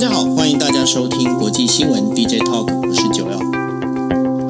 家好，欢迎大家收听国际新闻 DJ Talk，我是九幺。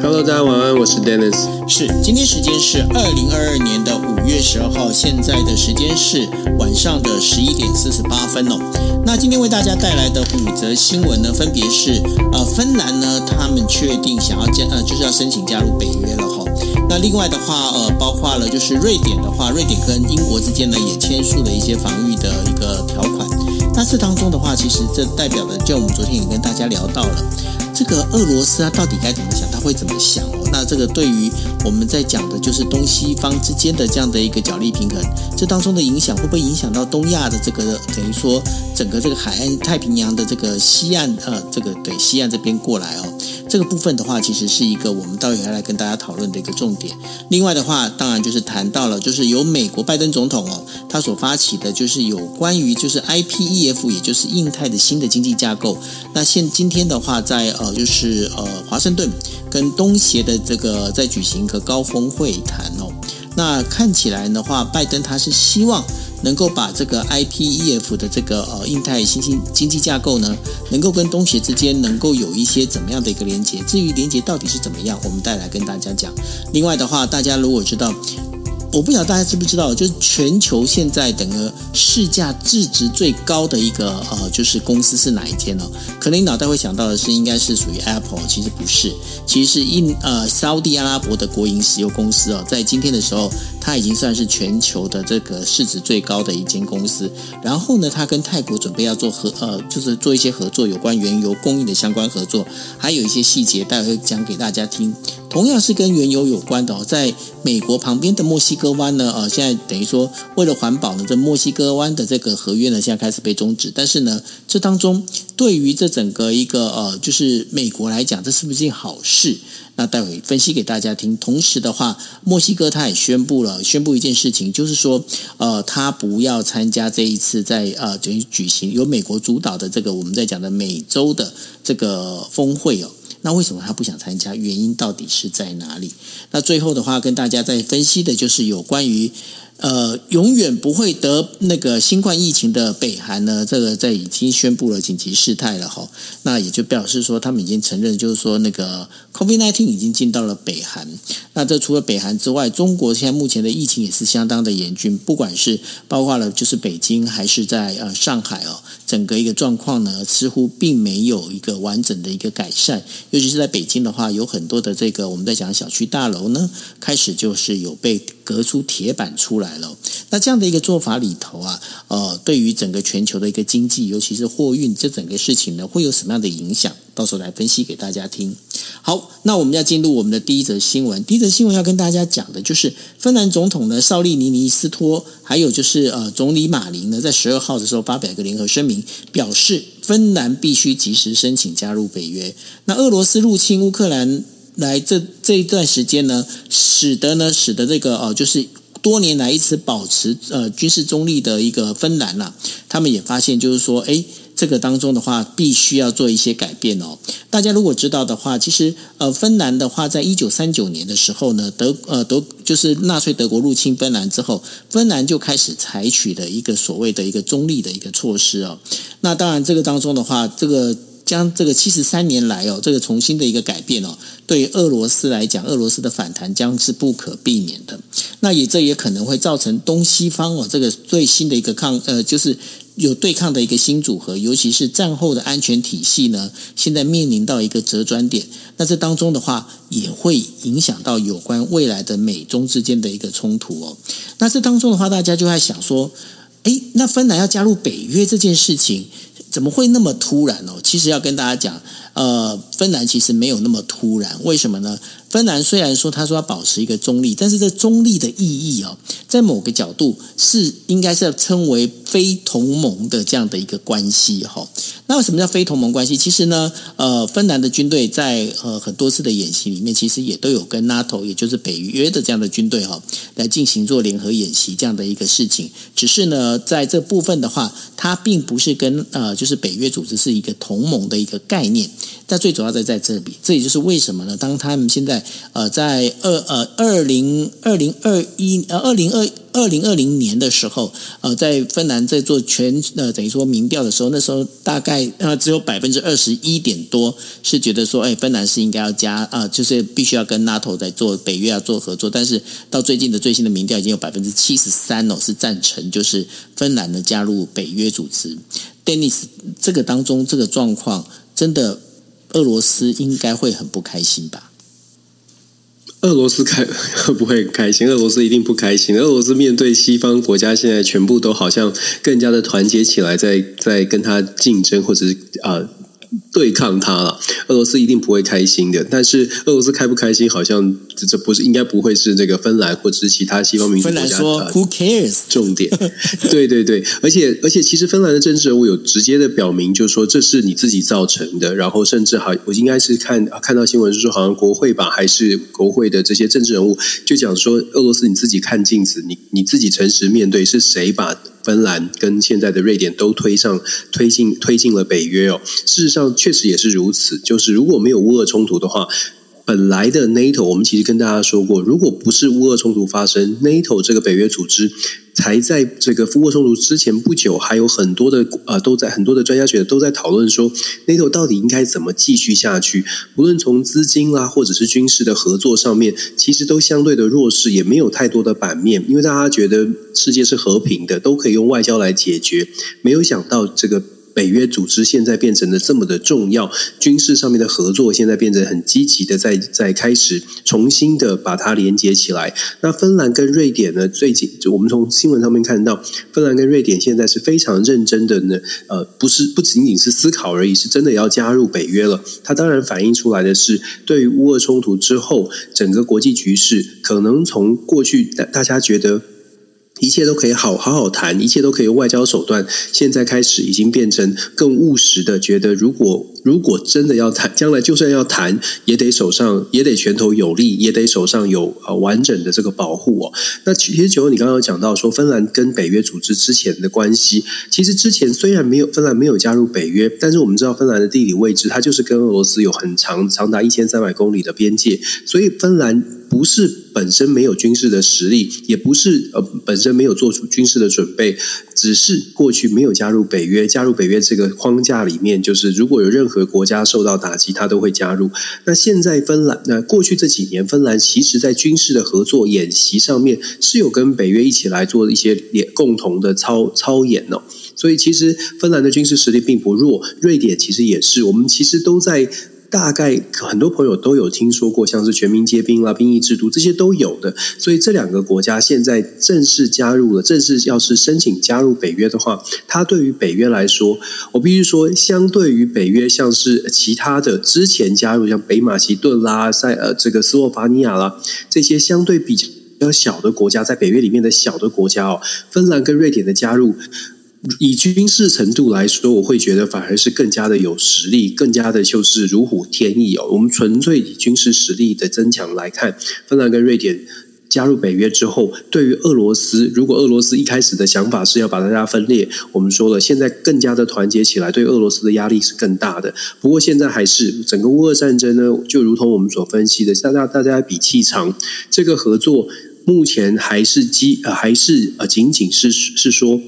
Hello，大家晚安，我是 Dennis。是，今天时间是二零二二年的五月十二号，现在的时间是晚上的十一点四十八分哦。那今天为大家带来的五则新闻呢，分别是呃，芬兰呢，他们确定想要加呃，就是要申请加入北约了哈。那另外的话，呃，包括了就是瑞典的话，瑞典跟英国之间呢也签署了一些防御的一个条款。那这当中的话，其实这代表的，就我们昨天也跟大家聊到了。这个俄罗斯啊，到底该怎么想？他会怎么想？那这个对于我们在讲的，就是东西方之间的这样的一个角力平衡，这当中的影响会不会影响到东亚的这个等于说整个这个海岸太平洋的这个西岸呃，这个对西岸这边过来哦？这个部分的话，其实是一个我们到时要来跟大家讨论的一个重点。另外的话，当然就是谈到了，就是由美国拜登总统哦，他所发起的，就是有关于就是 IPEF，也就是印太的新的经济架构。那现今天的话，在呃。就是呃，华盛顿跟东协的这个在举行一个高峰会谈哦。那看起来的话，拜登他是希望能够把这个 IPEF 的这个呃印太新兴经济架构呢，能够跟东协之间能够有一些怎么样的一个连接。至于连接到底是怎么样，我们再来跟大家讲。另外的话，大家如果知道。我不晓得大家知不知道，就是全球现在整个市价市值最高的一个呃，就是公司是哪一间呢？可能你脑袋会想到的是，应该是属于 Apple，其实不是，其实是印呃沙乌地阿拉伯的国营石油公司哦，在今天的时候，它已经算是全球的这个市值最高的一间公司。然后呢，它跟泰国准备要做合呃，就是做一些合作，有关原油供应的相关合作，还有一些细节，待会讲给大家听。同样是跟原油有关的哦，在美国旁边的墨西哥湾呢，呃，现在等于说为了环保呢，这墨西哥湾的这个合约呢，现在开始被终止。但是呢，这当中对于这整个一个呃，就是美国来讲，这是不是件好事？那待会分析给大家听。同时的话，墨西哥他也宣布了，宣布一件事情，就是说，呃，他不要参加这一次在呃，等于举行由美国主导的这个我们在讲的美洲的这个峰会哦。那为什么他不想参加？原因到底是在哪里？那最后的话，跟大家再分析的就是有关于。呃，永远不会得那个新冠疫情的北韩呢，这个在已经宣布了紧急事态了哈。那也就表示说，他们已经承认，就是说那个 COVID-19 已经进到了北韩。那这除了北韩之外，中国现在目前的疫情也是相当的严峻，不管是包括了就是北京还是在呃上海哦，整个一个状况呢，似乎并没有一个完整的一个改善。尤其是在北京的话，有很多的这个我们在讲小区大楼呢，开始就是有被隔出铁板出来。了，那这样的一个做法里头啊，呃，对于整个全球的一个经济，尤其是货运这整个事情呢，会有什么样的影响？到时候来分析给大家听。好，那我们要进入我们的第一则新闻。第一则新闻要跟大家讲的就是，芬兰总统呢，绍利尼尼斯托，还有就是呃，总理马林呢，在十二号的时候发表一个联合声明，表示芬兰必须及时申请加入北约。那俄罗斯入侵乌克兰来这这一段时间呢，使得呢，使得这个呃，就是。多年来一直保持呃军事中立的一个芬兰呐、他们也发现就是说，诶，这个当中的话必须要做一些改变哦。大家如果知道的话，其实呃，芬兰的话，在一九三九年的时候呢，德呃德就是纳粹德国入侵芬兰之后，芬兰就开始采取的一个所谓的一个中立的一个措施哦。那当然，这个当中的话，这个。将这个七十三年来哦，这个重新的一个改变哦，对俄罗斯来讲，俄罗斯的反弹将是不可避免的。那也这也可能会造成东西方哦，这个最新的一个抗呃，就是有对抗的一个新组合，尤其是战后的安全体系呢，现在面临到一个折转点。那这当中的话，也会影响到有关未来的美中之间的一个冲突哦。那这当中的话，大家就在想说，诶，那芬兰要加入北约这件事情。怎么会那么突然哦？其实要跟大家讲，呃，芬兰其实没有那么突然，为什么呢？芬兰虽然说他说要保持一个中立，但是这中立的意义哦，在某个角度是应该是要称为非同盟的这样的一个关系哈。那为什么叫非同盟关系？其实呢，呃，芬兰的军队在呃很多次的演习里面，其实也都有跟 NATO，也就是北约的这样的军队哈，来进行做联合演习这样的一个事情。只是呢，在这部分的话，它并不是跟呃就是北约组织是一个同盟的一个概念。但最主要在在这里，这也就是为什么呢？当他们现在呃，在二呃二零二零二一呃二零二二零二零年的时候，呃，在芬兰在做全呃等于说民调的时候，那时候大概呃只有百分之二十一点多是觉得说，哎，芬兰是应该要加啊、就是必须要跟 NATO 在做北约要做合作。但是到最近的最新的民调，已经有百分之七十三哦是赞成，就是芬兰的加入北约组织。Dennis，这个当中这个状况，真的俄罗斯应该会很不开心吧？俄罗斯开会 不会开心？俄罗斯一定不开心。俄罗斯面对西方国家，现在全部都好像更加的团结起来在，在跟他竞争，或者是啊。对抗他了，俄罗斯一定不会开心的。但是俄罗斯开不开心，好像这这不是应该不会是这个芬兰或者是其他西方民主国家的说 Who cares？重点。对对对，而且而且，其实芬兰的政治人物有直接的表明，就是说这是你自己造成的。然后甚至还，我应该是看看到新闻是说，好像国会吧，还是国会的这些政治人物就讲说，俄罗斯你自己看镜子，你你自己诚实面对，是谁把？芬兰跟现在的瑞典都推上推进推进了北约哦，事实上确实也是如此。就是如果没有乌俄冲突的话。本来的 NATO，我们其实跟大家说过，如果不是乌俄冲突发生，NATO 这个北约组织才在这个乌俄冲突之前不久，还有很多的呃，都在很多的专家学者都在讨论说，NATO 到底应该怎么继续下去？无论从资金啦，或者是军事的合作上面，其实都相对的弱势，也没有太多的版面，因为大家觉得世界是和平的，都可以用外交来解决。没有想到这个。北约组织现在变成了这么的重要，军事上面的合作现在变成很积极的在在开始重新的把它连接起来。那芬兰跟瑞典呢？最近我们从新闻上面看到，芬兰跟瑞典现在是非常认真的呢，呃，不是不仅仅是思考而已，是真的要加入北约了。它当然反映出来的是，对于乌俄冲突之后，整个国际局势可能从过去大大家觉得。一切都可以好好好谈，一切都可以用外交手段。现在开始已经变成更务实的，觉得如果如果真的要谈，将来就算要谈，也得手上也得拳头有力，也得手上有呃完整的这个保护哦。那其实九，你刚刚有讲到说芬兰跟北约组织之前的关系，其实之前虽然没有芬兰没有加入北约，但是我们知道芬兰的地理位置，它就是跟俄罗斯有很长长达一千三百公里的边界，所以芬兰。不是本身没有军事的实力，也不是呃本身没有做出军事的准备，只是过去没有加入北约。加入北约这个框架里面，就是如果有任何国家受到打击，他都会加入。那现在芬兰，那过去这几年，芬兰其实在军事的合作演习上面是有跟北约一起来做一些共同的操操演哦。所以其实芬兰的军事实力并不弱，瑞典其实也是。我们其实都在。大概很多朋友都有听说过，像是全民皆兵啦、兵役制度这些都有的，所以这两个国家现在正式加入了，正式要是申请加入北约的话，它对于北约来说，我必须说，相对于北约，像是其他的之前加入，像北马其顿啦、塞呃这个斯洛伐尼亚啦这些相对比较小的国家，在北约里面的小的国家哦，芬兰跟瑞典的加入。以军事程度来说，我会觉得反而是更加的有实力，更加的就是如虎添翼哦。我们纯粹以军事实力的增强来看，芬兰跟瑞典加入北约之后，对于俄罗斯，如果俄罗斯一开始的想法是要把大家分裂，我们说了，现在更加的团结起来，对俄罗斯的压力是更大的。不过现在还是整个乌俄战争呢，就如同我们所分析的，大家大家比气场，这个合作目前还是基呃还是呃仅仅是是说。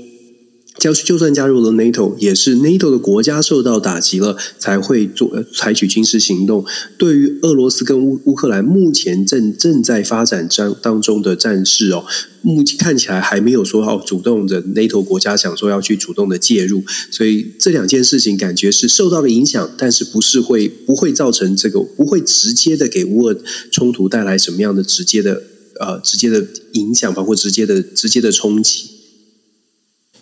就就算加入了 NATO，也是 NATO 的国家受到打击了，才会做采取军事行动。对于俄罗斯跟乌乌克兰目前正正在发展当当中的战事哦，目前看起来还没有说好主动的 NATO 国家想说要去主动的介入，所以这两件事情感觉是受到了影响，但是不是会不会造成这个不会直接的给乌俄冲突带来什么样的直接的呃直接的影响，包括直接的直接的冲击。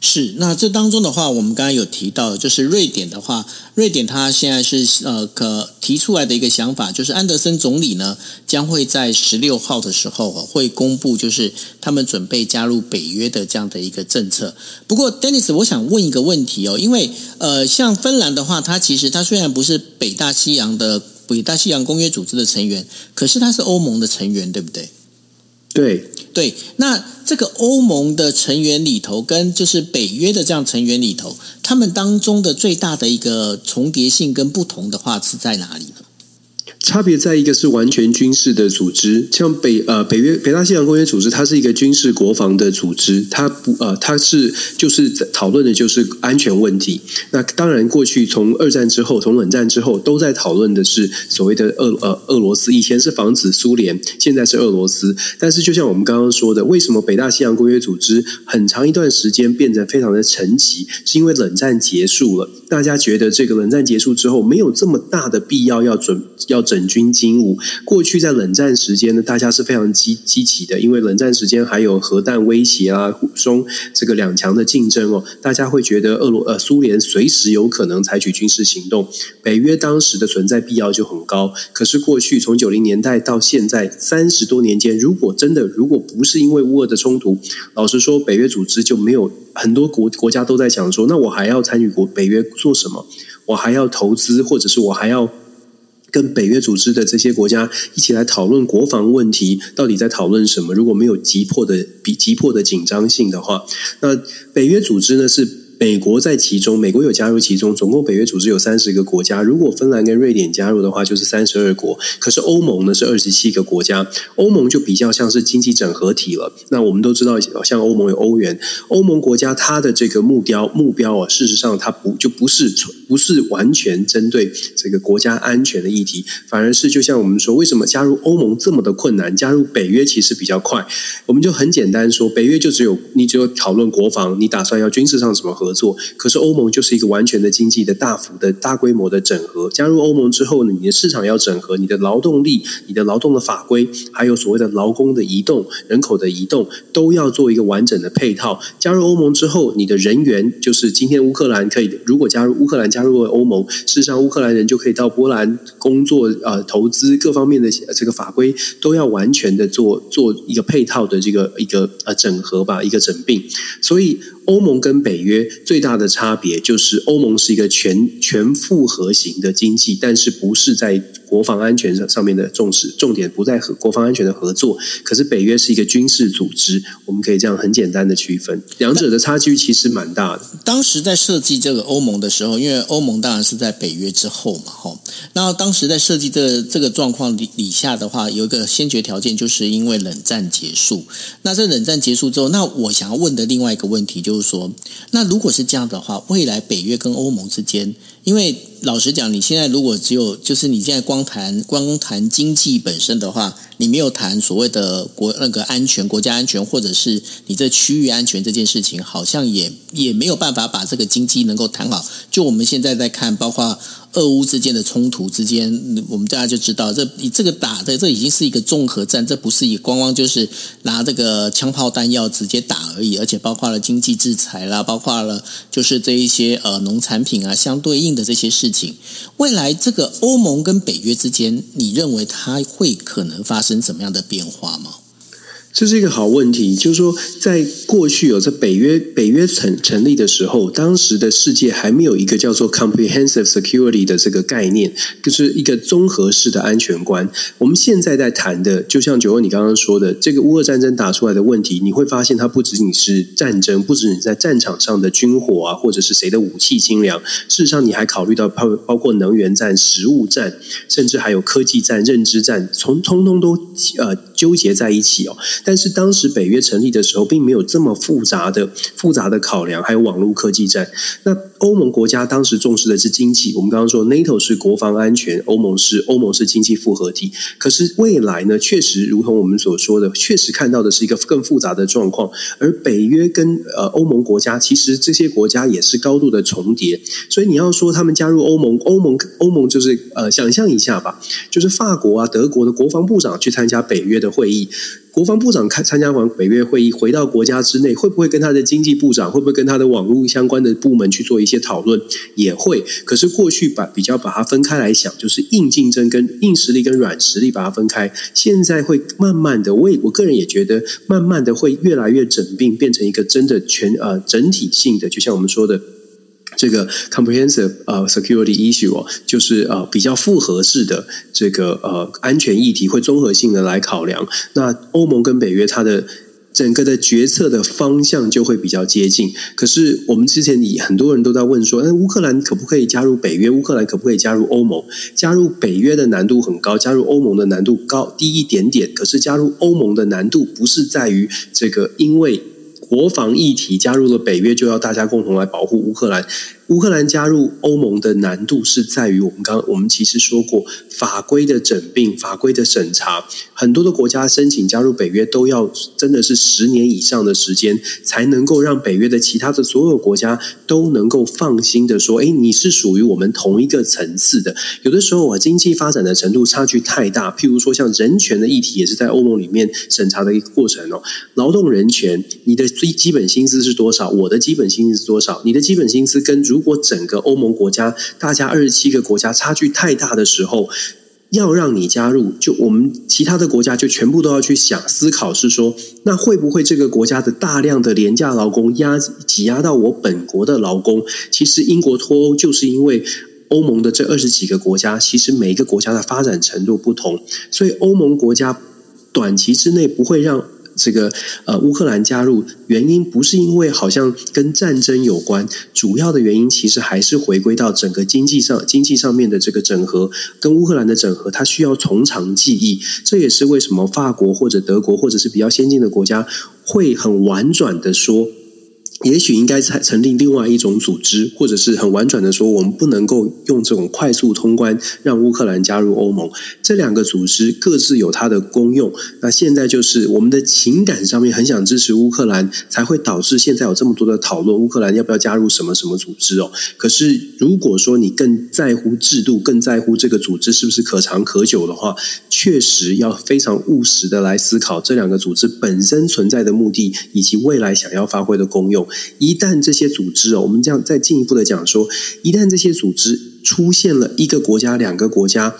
是，那这当中的话，我们刚刚有提到，就是瑞典的话，瑞典它现在是呃可提出来的一个想法，就是安德森总理呢将会在十六号的时候会公布，就是他们准备加入北约的这样的一个政策。不过，Dennis，我想问一个问题哦，因为呃，像芬兰的话，它其实它虽然不是北大西洋的北大西洋公约组织的成员，可是它是欧盟的成员，对不对？对对，那这个欧盟的成员里头，跟就是北约的这样成员里头，他们当中的最大的一个重叠性跟不同的话是在哪里呢？差别在一个是完全军事的组织，像北呃北约北大西洋公约组织，它是一个军事国防的组织，它不呃它是就是讨论的就是安全问题。那当然，过去从二战之后，从冷战之后，都在讨论的是所谓的俄呃俄罗斯，以前是防止苏联，现在是俄罗斯。但是就像我们刚刚说的，为什么北大西洋公约组织很长一段时间变得非常的沉寂？是因为冷战结束了，大家觉得这个冷战结束之后，没有这么大的必要要准要。整军经武，过去在冷战时间呢，大家是非常积积极的，因为冷战时间还有核弹威胁啊，中这个两强的竞争哦，大家会觉得俄罗呃苏联随时有可能采取军事行动，北约当时的存在必要就很高。可是过去从九零年代到现在三十多年间，如果真的如果不是因为乌俄的冲突，老实说，北约组织就没有很多国国家都在想说，那我还要参与国北约做什么？我还要投资，或者是我还要？跟北约组织的这些国家一起来讨论国防问题，到底在讨论什么？如果没有急迫的、比急迫的紧张性的话，那北约组织呢是。美国在其中，美国有加入其中，总共北约组织有三十个国家。如果芬兰跟瑞典加入的话，就是三十二国。可是欧盟呢是二十七个国家，欧盟就比较像是经济整合体了。那我们都知道，像欧盟有欧元，欧盟国家它的这个目标目标啊，事实上它不就不是不是完全针对这个国家安全的议题，反而是就像我们说，为什么加入欧盟这么的困难？加入北约其实比较快。我们就很简单说，北约就只有你只有讨论国防，你打算要军事上怎么合。合作，可是欧盟就是一个完全的经济的大幅的大规模的整合。加入欧盟之后呢，你的市场要整合，你的劳动力、你的劳动的法规，还有所谓的劳工的移动、人口的移动，都要做一个完整的配套。加入欧盟之后，你的人员就是今天乌克兰可以，如果加入乌克兰加入了欧盟，事实上乌克兰人就可以到波兰工作、呃，投资各方面的这个法规都要完全的做做一个配套的这个一个呃整合吧，一个整并，所以。欧盟跟北约最大的差别就是，欧盟是一个全全复合型的经济，但是不是在国防安全上上面的重视，重点不在和国防安全的合作。可是北约是一个军事组织，我们可以这样很简单的区分，两者的差距其实蛮大的。当时在设计这个欧盟的时候，因为欧盟当然是在北约之后嘛，哈。那当时在设计这、这个状况底底下的话，有一个先决条件，就是因为冷战结束。那这冷战结束之后，那我想要问的另外一个问题就是说，那如果是这样的话，未来北约跟欧盟之间，因为老实讲，你现在如果只有就是你现在光谈光谈经济本身的话，你没有谈所谓的国那个安全、国家安全，或者是你这区域安全这件事情，好像也也没有办法把这个经济能够谈好。就我们现在在看，包括。俄乌之间的冲突之间，我们大家就知道，这这个打的这已经是一个综合战，这不是一光光就是拿这个枪炮弹药直接打而已，而且包括了经济制裁啦，包括了就是这一些呃农产品啊相对应的这些事情。未来这个欧盟跟北约之间，你认为它会可能发生什么样的变化吗？这是一个好问题，就是说，在过去有在北约北约成成立的时候，当时的世界还没有一个叫做 comprehensive security 的这个概念，就是一个综合式的安全观。我们现在在谈的，就像九欧你刚刚说的，这个乌俄战争打出来的问题，你会发现它不仅仅是战争，不止你在战场上的军火啊，或者是谁的武器精良，事实上你还考虑到包包括能源战、食物战，甚至还有科技战、认知战，从通通都呃纠结在一起哦。但是当时北约成立的时候，并没有这么复杂的复杂的考量，还有网络科技战。那欧盟国家当时重视的是经济，我们刚刚说 NATO 是国防安全，欧盟是欧盟是经济复合体。可是未来呢，确实如同我们所说的，确实看到的是一个更复杂的状况。而北约跟呃欧盟国家，其实这些国家也是高度的重叠。所以你要说他们加入欧盟，欧盟欧盟就是呃，想象一下吧，就是法国啊、德国的国防部长去参加北约的会议。国防部长开参加完北约会议，回到国家之内，会不会跟他的经济部长，会不会跟他的网络相关的部门去做一些讨论？也会。可是过去把比较把它分开来想，就是硬竞争跟硬实力跟软实力把它分开。现在会慢慢的，我也我个人也觉得，慢慢的会越来越整并，变成一个真的全呃整体性的，就像我们说的。这个 comprehensive 呃 security issue 哦，就是呃比较复合式的这个呃安全议题，会综合性的来考量。那欧盟跟北约它的整个的决策的方向就会比较接近。可是我们之前你很多人都在问说，那乌克兰可不可以加入北约？乌克兰可不可以加入欧盟？加入北约的难度很高，加入欧盟的难度高低一点点。可是加入欧盟的难度不是在于这个，因为国防议题加入了北约，就要大家共同来保护乌克兰。乌克兰加入欧盟的难度是在于，我们刚我们其实说过，法规的整并、法规的审查，很多的国家申请加入北约都要真的是十年以上的时间，才能够让北约的其他的所有国家都能够放心的说，哎，你是属于我们同一个层次的。有的时候啊，经济发展的程度差距太大，譬如说像人权的议题，也是在欧盟里面审查的一个过程哦。劳动人权，你的最基本薪资是多少？我的基本薪资是多少？你的基本薪资跟如如果整个欧盟国家，大家二十七个国家差距太大的时候，要让你加入，就我们其他的国家就全部都要去想思考，是说，那会不会这个国家的大量的廉价劳工压挤压到我本国的劳工？其实英国脱欧就是因为欧盟的这二十几个国家，其实每一个国家的发展程度不同，所以欧盟国家短期之内不会让。这个呃，乌克兰加入原因不是因为好像跟战争有关，主要的原因其实还是回归到整个经济上，经济上面的这个整合，跟乌克兰的整合，它需要从长计议。这也是为什么法国或者德国或者是比较先进的国家会很婉转的说。也许应该成成立另外一种组织，或者是很婉转的说，我们不能够用这种快速通关让乌克兰加入欧盟。这两个组织各自有它的功用。那现在就是我们的情感上面很想支持乌克兰，才会导致现在有这么多的讨论，乌克兰要不要加入什么什么组织哦？可是如果说你更在乎制度，更在乎这个组织是不是可长可久的话，确实要非常务实的来思考这两个组织本身存在的目的，以及未来想要发挥的功用。一旦这些组织哦，我们这样再进一步的讲说，一旦这些组织出现了一个国家、两个国家，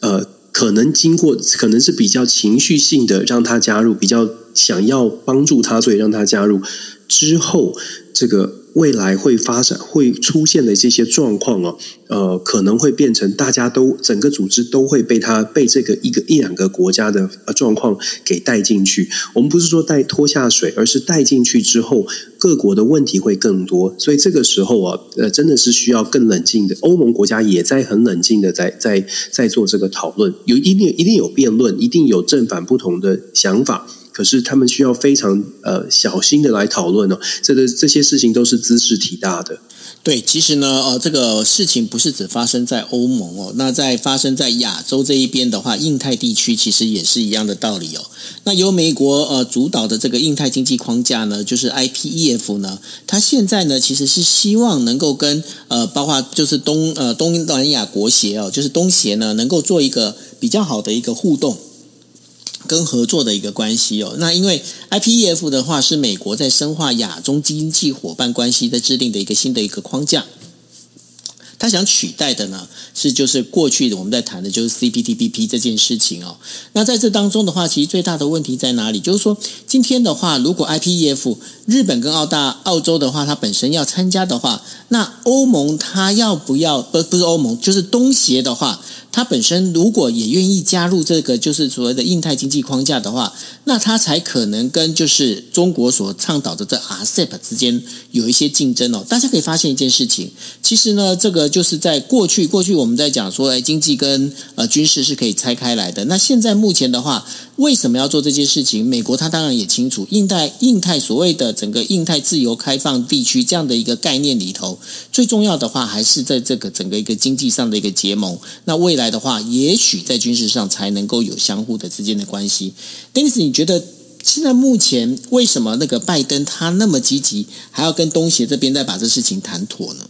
呃，可能经过可能是比较情绪性的让他加入，比较想要帮助他，所以让他加入之后，这个。未来会发展会出现的这些状况哦，呃，可能会变成大家都整个组织都会被他被这个一个一两个国家的呃状况给带进去。我们不是说带拖下水，而是带进去之后，各国的问题会更多。所以这个时候啊，呃，真的是需要更冷静的。欧盟国家也在很冷静的在在在做这个讨论，有一定一定有辩论，一定有正反不同的想法。可是他们需要非常呃小心的来讨论哦，这个这些事情都是兹事体大的。对，其实呢，呃，这个事情不是只发生在欧盟哦，那在发生在亚洲这一边的话，印太地区其实也是一样的道理哦。那由美国呃主导的这个印太经济框架呢，就是 IPEF 呢，它现在呢其实是希望能够跟呃包括就是东呃东南亚国协哦，就是东协呢，能够做一个比较好的一个互动。跟合作的一个关系哦，那因为 IPEF 的话是美国在深化亚中经济伙伴关系在制定的一个新的一个框架，他想取代的呢是就是过去的我们在谈的就是 CPTPP 这件事情哦。那在这当中的话，其实最大的问题在哪里？就是说今天的话，如果 IPEF 日本跟澳大澳洲的话，它本身要参加的话，那欧盟它要不要？不不是欧盟，就是东协的话。它本身如果也愿意加入这个就是所谓的印太经济框架的话，那它才可能跟就是中国所倡导的这 RCEP 之间有一些竞争哦。大家可以发现一件事情，其实呢，这个就是在过去过去我们在讲说，哎，经济跟呃军事是可以拆开来的。那现在目前的话，为什么要做这件事情？美国它当然也清楚，印太印太所谓的整个印太自由开放地区这样的一个概念里头，最重要的话还是在这个整个一个经济上的一个结盟。那未来的话，也许在军事上才能够有相互的之间的关系。Dennis，你觉得现在目前为什么那个拜登他那么积极，还要跟东协这边再把这事情谈妥呢？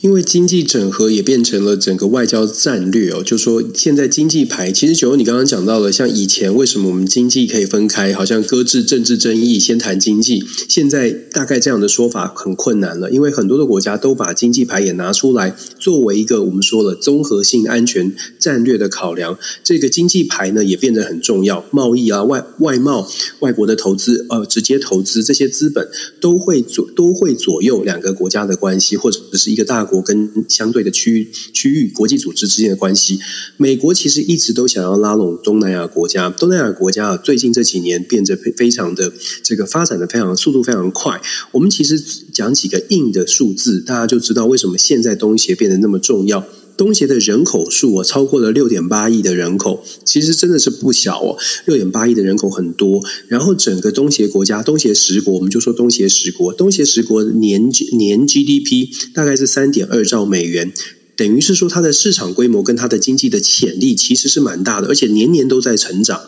因为经济整合也变成了整个外交战略哦，就说现在经济牌，其实九欧你刚刚讲到了，像以前为什么我们经济可以分开，好像搁置政治争议，先谈经济，现在大概这样的说法很困难了，因为很多的国家都把经济牌也拿出来作为一个我们说了综合性安全战略的考量，这个经济牌呢也变得很重要，贸易啊、外外贸、外国的投资、呃直接投资这些资本都会左都会左右两个国家的关系，或者是一个大。国跟相对的区域区域国际组织之间的关系。美国其实一直都想要拉拢东南亚国家，东南亚国家啊，最近这几年变得非常的这个发展的非常速度非常快。我们其实讲几个硬的数字，大家就知道为什么现在东协变得那么重要。东协的人口数啊，超过了六点八亿的人口，其实真的是不小哦。六点八亿的人口很多，然后整个东协国家，东协十国，我们就说东协十国，东协十国年年 GDP 大概是三点二兆美元，等于是说它的市场规模跟它的经济的潜力其实是蛮大的，而且年年都在成长。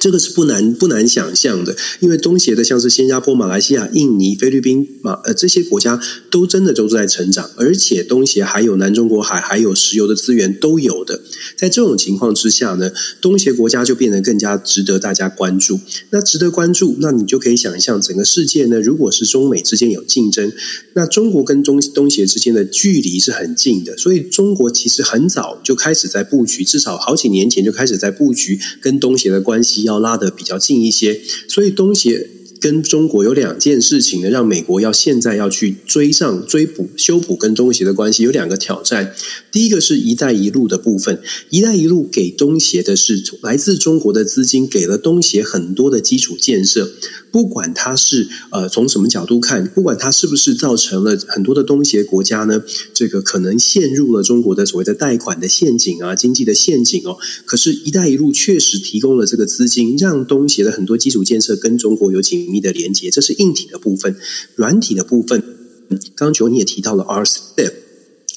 这个是不难不难想象的，因为东协的像是新加坡、马来西亚、印尼、菲律宾、马呃这些国家都真的都是在成长，而且东协还有南中国海，还有石油的资源都有的。在这种情况之下呢，东协国家就变得更加值得大家关注。那值得关注，那你就可以想象，整个世界呢，如果是中美之间有竞争，那中国跟中东协之间的距离是很近的，所以中国其实很早就开始在布局，至少好几年前就开始在布局跟东协的关系。要拉得比较近一些，所以东协跟中国有两件事情呢，让美国要现在要去追上、追补、修补跟东协的关系，有两个挑战。第一个是一带一路的部分，一带一路给东协的是来自中国的资金，给了东协很多的基础建设。不管它是呃从什么角度看，不管它是不是造成了很多的东协国家呢，这个可能陷入了中国的所谓的贷款的陷阱啊，经济的陷阱哦。可是“一带一路”确实提供了这个资金，让东协的很多基础建设跟中国有紧密的连接，这是硬体的部分。软体的部分，刚刚九你也提到了 RCEP，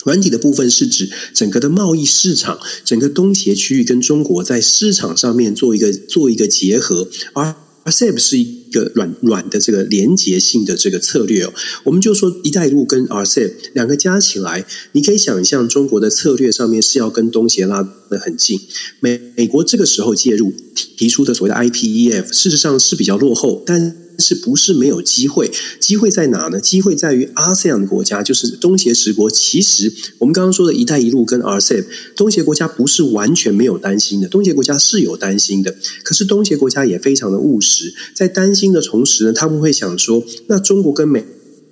软体的部分是指整个的贸易市场，整个东协区域跟中国在市场上面做一个做一个结合，而 RCEP 是个软软的这个连结性的这个策略哦，我们就说“一带一路”跟 RCEP 两个加起来，你可以想象中国的策略上面是要跟东协拉得很近。美美国这个时候介入提出的所谓的 IPEF，事实上是比较落后，但。是不是没有机会？机会在哪呢？机会在于 ASEAN 的国家，就是东协十国。其实我们刚刚说的一带一路跟 RCEP，东协国家不是完全没有担心的。东协国家是有担心的，可是东协国家也非常的务实。在担心的同时呢，他们会想说：那中国跟美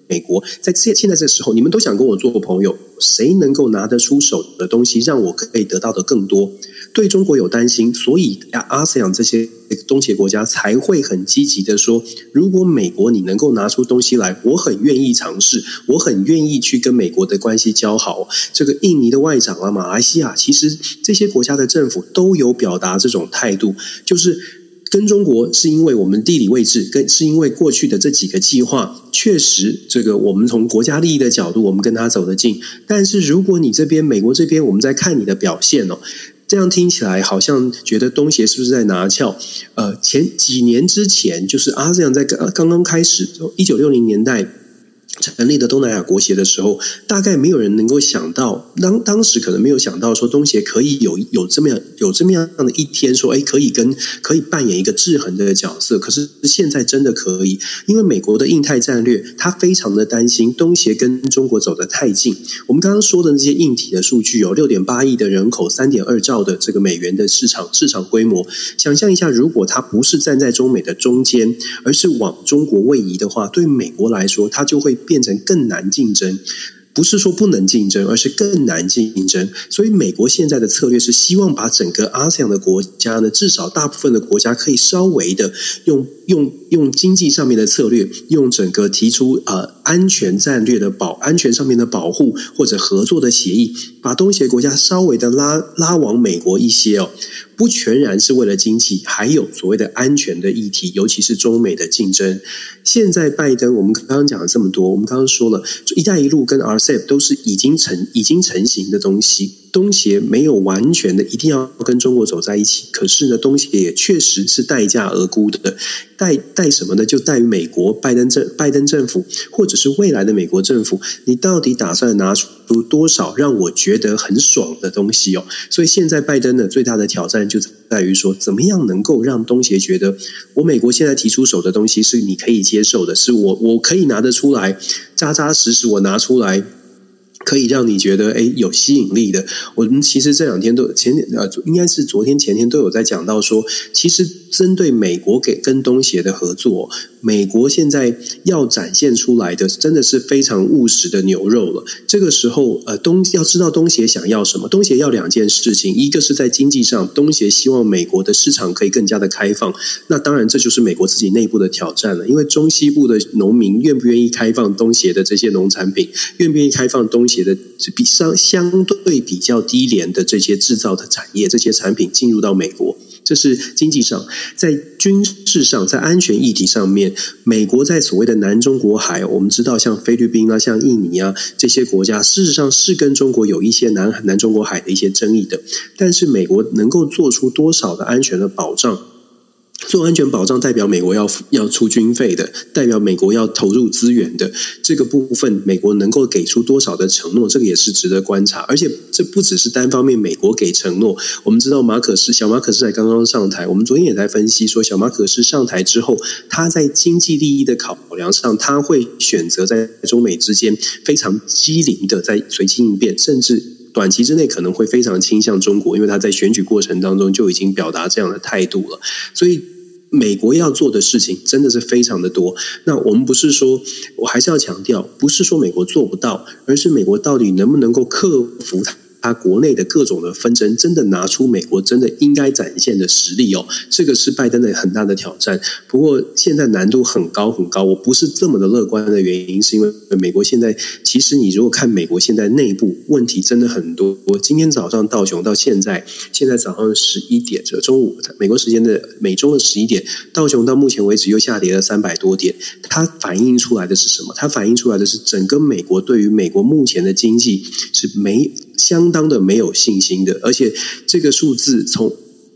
美国在现现在这时候，你们都想跟我做个朋友，谁能够拿得出手的东西，让我可以得到的更多？对中国有担心，所以 ASEAN 这些东协国家才会很积极的说：如果美国你能够拿出东西来，我很愿意尝试，我很愿意去跟美国的关系交好。这个印尼的外长啊，马来西亚，其实这些国家的政府都有表达这种态度，就是跟中国是因为我们地理位置，跟是因为过去的这几个计划，确实这个我们从国家利益的角度，我们跟他走得近。但是如果你这边美国这边，我们在看你的表现哦。这样听起来好像觉得东协是不是在拿翘？呃，前几年之前，就是阿这样在刚刚刚开始，一九六零年代。成立的东南亚国协的时候，大概没有人能够想到，当当时可能没有想到说东协可以有有这么样有这么样的一天，说哎，可以跟可以扮演一个制衡的角色。可是现在真的可以，因为美国的印太战略，他非常的担心东协跟中国走得太近。我们刚刚说的那些硬体的数据有六点八亿的人口，三点二兆的这个美元的市场市场规模。想象一下，如果他不是站在中美的中间，而是往中国位移的话，对美国来说，他就会。变成更难竞争，不是说不能竞争，而是更难竞争。所以，美国现在的策略是希望把整个 ASEAN 的国家呢，至少大部分的国家可以稍微的用用用经济上面的策略，用整个提出啊安全战略的保安全上面的保护或者合作的协议，把东协国家稍微的拉拉往美国一些哦。不全然是为了经济，还有所谓的安全的议题，尤其是中美的竞争。现在拜登，我们刚刚讲了这么多，我们刚刚说了，“一带一路”跟 RCEP 都是已经成、已经成型的东西。东协没有完全的一定要跟中国走在一起，可是呢，东协也确实是待价而沽的。待待什么呢？就待于美国拜登政拜登政府，或者是未来的美国政府，你到底打算拿出多少让我觉得很爽的东西哦？所以现在拜登的最大的挑战就在于说，怎么样能够让东协觉得，我美国现在提出手的东西是你可以接受的，是我我可以拿得出来，扎扎实实我拿出来。可以让你觉得诶有吸引力的。我们其实这两天都前呃应该是昨天前天都有在讲到说，其实针对美国给跟东协的合作。美国现在要展现出来的真的是非常务实的牛肉了。这个时候，呃，东要知道东协想要什么？东协要两件事情，一个是在经济上，东协希望美国的市场可以更加的开放。那当然，这就是美国自己内部的挑战了。因为中西部的农民愿不愿意开放东协的这些农产品，愿不愿意开放东写的比相相对比较低廉的这些制造的产业，这些产品进入到美国。这是经济上，在军事上，在安全议题上面，美国在所谓的南中国海，我们知道像菲律宾啊、像印尼啊这些国家，事实上是跟中国有一些南南中国海的一些争议的，但是美国能够做出多少的安全的保障？做安全保障代表美国要要出军费的，代表美国要投入资源的这个部分，美国能够给出多少的承诺，这个也是值得观察。而且这不只是单方面美国给承诺，我们知道马可斯小马可仕才刚刚上台，我们昨天也在分析说，小马可斯上台之后，他在经济利益的考量上，他会选择在中美之间非常机灵的在随机应变，甚至短期之内可能会非常倾向中国，因为他在选举过程当中就已经表达这样的态度了，所以。美国要做的事情真的是非常的多。那我们不是说，我还是要强调，不是说美国做不到，而是美国到底能不能够克服它。他国内的各种的纷争，真的拿出美国真的应该展现的实力哦，这个是拜登的很大的挑战。不过现在难度很高很高，我不是这么的乐观的原因，是因为美国现在其实你如果看美国现在内部问题真的很多。我今天早上道琼到现在，现在早上十一点，这中午美国时间的美中的十一点，道琼到目前为止又下跌了三百多点。它反映出来的是什么？它反映出来的是整个美国对于美国目前的经济是没。相当的没有信心的，而且这个数字从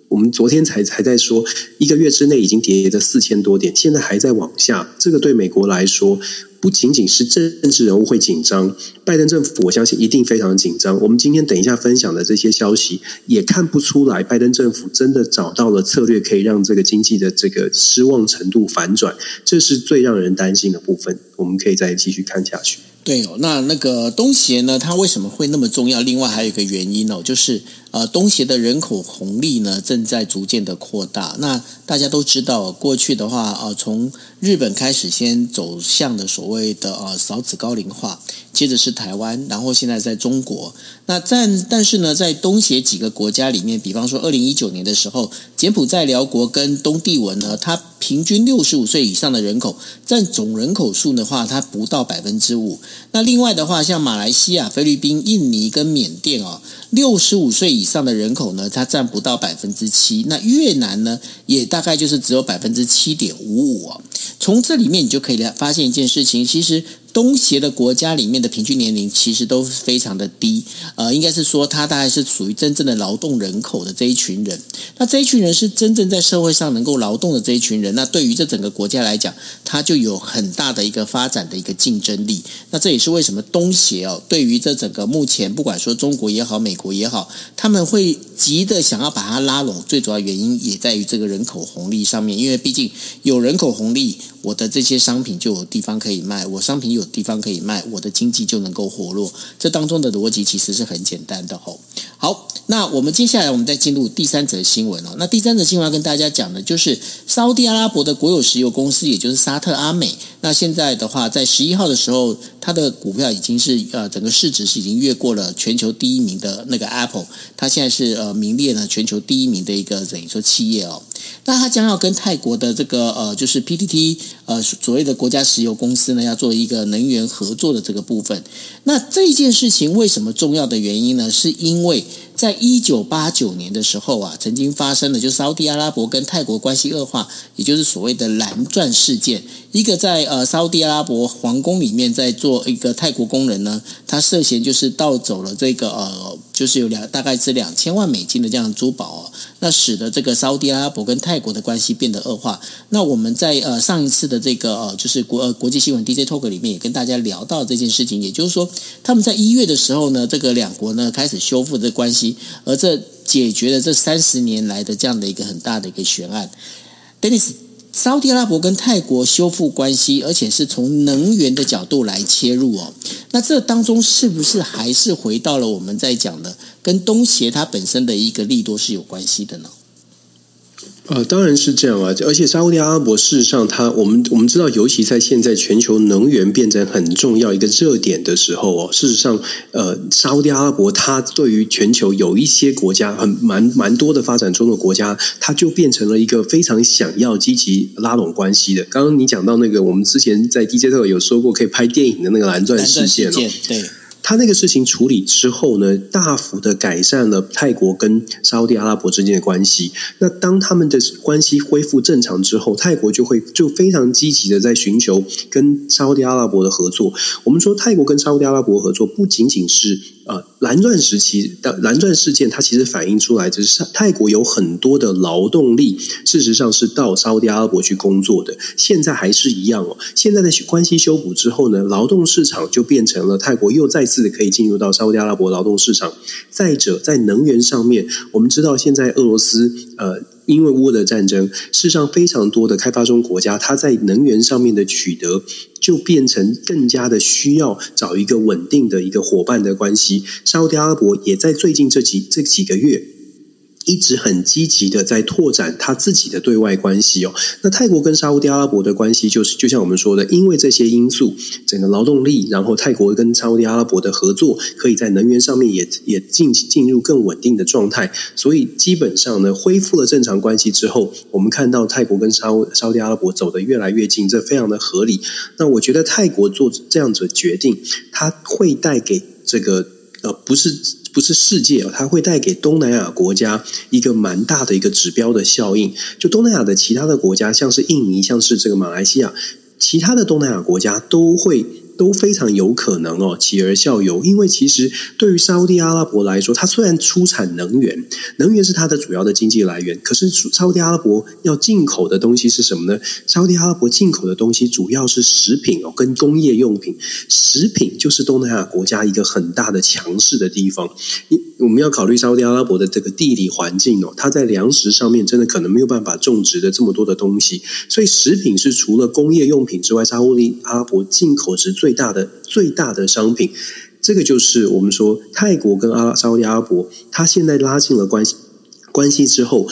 我们昨天才才在说，一个月之内已经跌了四千多点，现在还在往下。这个对美国来说，不仅仅是政治人物会紧张，拜登政府我相信一定非常紧张。我们今天等一下分享的这些消息，也看不出来拜登政府真的找到了策略，可以让这个经济的这个失望程度反转，这是最让人担心的部分。我们可以再继续看下去。对哦，那那个东协呢，它为什么会那么重要？另外还有一个原因哦，就是呃，东协的人口红利呢正在逐渐的扩大。那大家都知道，过去的话，呃，从日本开始先走向的所谓的呃少子高龄化，接着是台湾，然后现在在中国。那在但是呢，在东协几个国家里面，比方说二零一九年的时候，柬埔寨、寮国跟东帝汶呢，它平均六十五岁以上的人口占总人口数的话，它不到百分之五。那另外的话，像马来西亚、菲律宾、印尼跟缅甸哦，六十五岁以上的人口呢，它占不到百分之七。那越南呢，也大概就是只有百分之七点五五。从这里面你就可以来发现一件事情，其实。东协的国家里面的平均年龄其实都非常的低，呃，应该是说它大概是属于真正的劳动人口的这一群人。那这一群人是真正在社会上能够劳动的这一群人，那对于这整个国家来讲，它就有很大的一个发展的一个竞争力。那这也是为什么东协哦，对于这整个目前不管说中国也好，美国也好，他们会急的想要把它拉拢，最主要原因也在于这个人口红利上面，因为毕竟有人口红利。我的这些商品就有地方可以卖，我商品有地方可以卖，我的经济就能够活络。这当中的逻辑其实是很简单的吼。好，那我们接下来我们再进入第三则新闻哦。那第三则新闻要跟大家讲的就是沙乌地阿拉伯的国有石油公司，也就是沙特阿美。那现在的话，在十一号的时候，它的股票已经是呃整个市值是已经越过了全球第一名的那个 Apple，它现在是呃名列了全球第一名的一个等于说企业哦。那它将要跟泰国的这个呃就是 PTT 呃所谓的国家石油公司呢，要做一个能源合作的这个部分。那这件事情为什么重要的原因呢？是因为在一九八九年的时候啊，曾经发生了就是沙地阿拉伯跟泰国关系恶化，也就是所谓的蓝钻事件。一个在呃沙乌地阿拉伯皇宫里面在做一个泰国工人呢，他涉嫌就是盗走了这个呃，就是有两大概是两千万美金的这样的珠宝哦，那使得这个沙乌地阿拉伯跟泰国的关系变得恶化。那我们在呃上一次的这个呃就是国呃国际新闻 DJ Talk 里面也跟大家聊到这件事情，也就是说他们在一月的时候呢，这个两国呢开始修复这关系，而这解决了这三十年来的这样的一个很大的一个悬案。Dennis。沙特阿拉伯跟泰国修复关系，而且是从能源的角度来切入哦。那这当中是不是还是回到了我们在讲的跟东协它本身的一个利多是有关系的呢？呃，当然是这样啊！而且沙乌地阿拉伯事实上它，我们我们知道，尤其在现在全球能源变成很重要一个热点的时候哦，事实上，呃，沙乌地阿拉伯它对于全球有一些国家很蛮蛮多的发展中的国家，它就变成了一个非常想要积极拉拢关系的。刚刚你讲到那个，我们之前在 DJ 特有说过可以拍电影的那个蓝钻事件哦，对。他那个事情处理之后呢，大幅的改善了泰国跟沙乌地阿拉伯之间的关系。那当他们的关系恢复正常之后，泰国就会就非常积极的在寻求跟沙乌地阿拉伯的合作。我们说泰国跟沙乌地阿拉伯合作，不仅仅是。呃，蓝钻时期的蓝钻事件，它其实反映出来，就是泰国有很多的劳动力，事实上是到沙乌地阿拉伯去工作的。现在还是一样哦。现在的关系修补之后呢，劳动市场就变成了泰国又再次的可以进入到沙乌地阿拉伯劳动市场。再者，在能源上面，我们知道现在俄罗斯呃。因为乌俄的战争，世上非常多的开发中国家，它在能源上面的取得，就变成更加的需要找一个稳定的一个伙伴的关系。沙乌地阿拉伯也在最近这几这几个月。一直很积极的在拓展他自己的对外关系哦。那泰国跟沙乌地阿拉伯的关系，就是就像我们说的，因为这些因素，整个劳动力，然后泰国跟沙乌地阿拉伯的合作，可以在能源上面也也进进入更稳定的状态。所以基本上呢，恢复了正常关系之后，我们看到泰国跟沙乌沙乌地阿拉伯走得越来越近，这非常的合理。那我觉得泰国做这样子的决定，它会带给这个呃不是。不是世界哦，它会带给东南亚国家一个蛮大的一个指标的效应。就东南亚的其他的国家，像是印尼，像是这个马来西亚，其他的东南亚国家都会。都非常有可能哦，起而效尤。因为其实对于沙乌地阿拉伯来说，它虽然出产能源，能源是它的主要的经济来源，可是沙乌地阿拉伯要进口的东西是什么呢？沙乌地阿拉伯进口的东西主要是食品哦，跟工业用品。食品就是东南亚国家一个很大的强势的地方。你我们要考虑沙乌地阿拉伯的这个地理环境哦，它在粮食上面真的可能没有办法种植的这么多的东西，所以食品是除了工业用品之外，沙乌地阿拉伯进口值最最大的最大的商品。这个就是我们说泰国跟阿沙特阿拉伯，它现在拉近了关系关系之后，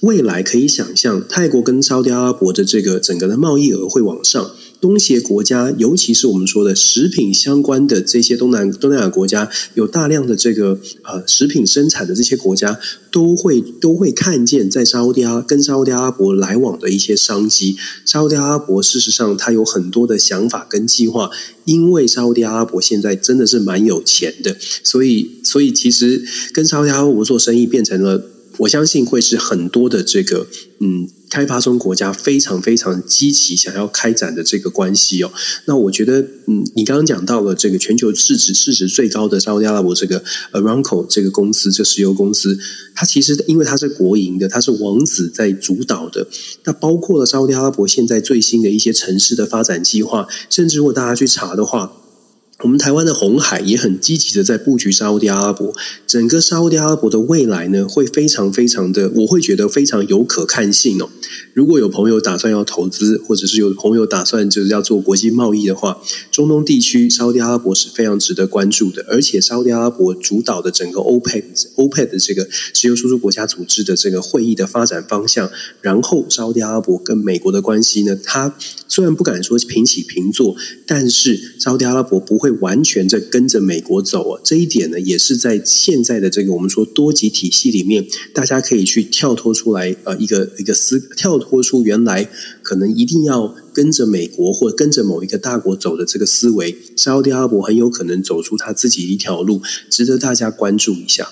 未来可以想象泰国跟沙特阿拉伯的这个整个的贸易额会往上。东协国家，尤其是我们说的食品相关的这些东南东南亚国家，有大量的这个呃食品生产的这些国家，都会都会看见在沙乌地阿跟沙乌地阿拉伯来往的一些商机。沙乌地阿拉伯事实上它有很多的想法跟计划，因为沙乌地阿拉伯现在真的是蛮有钱的，所以所以其实跟沙乌地阿拉伯做生意变成了，我相信会是很多的这个嗯。开发中国家非常非常积极想要开展的这个关系哦，那我觉得，嗯，你刚刚讲到了这个全球市值市值最高的沙乌地阿拉伯这个 Aramco 这个公司，这石油公司，它其实因为它是国营的，它是王子在主导的，那包括了沙乌地阿拉伯现在最新的一些城市的发展计划，甚至如果大家去查的话。我们台湾的鸿海也很积极的在布局沙乌地阿拉伯，整个沙乌地阿拉伯的未来呢，会非常非常的，我会觉得非常有可看性哦。如果有朋友打算要投资，或者是有朋友打算就是要做国际贸易的话，中东地区沙乌地阿拉伯是非常值得关注的。而且沙乌地阿拉伯主导的整个欧佩欧佩的这个石油输出国家组织的这个会议的发展方向，然后沙乌地阿拉伯跟美国的关系呢，它虽然不敢说平起平坐，但是沙特阿拉伯不会。完全在跟着美国走啊，这一点呢，也是在现在的这个我们说多极体系里面，大家可以去跳脱出来，呃，一个一个思，跳脱出原来可能一定要跟着美国或跟着某一个大国走的这个思维，沙特阿拉伯很有可能走出他自己一条路，值得大家关注一下。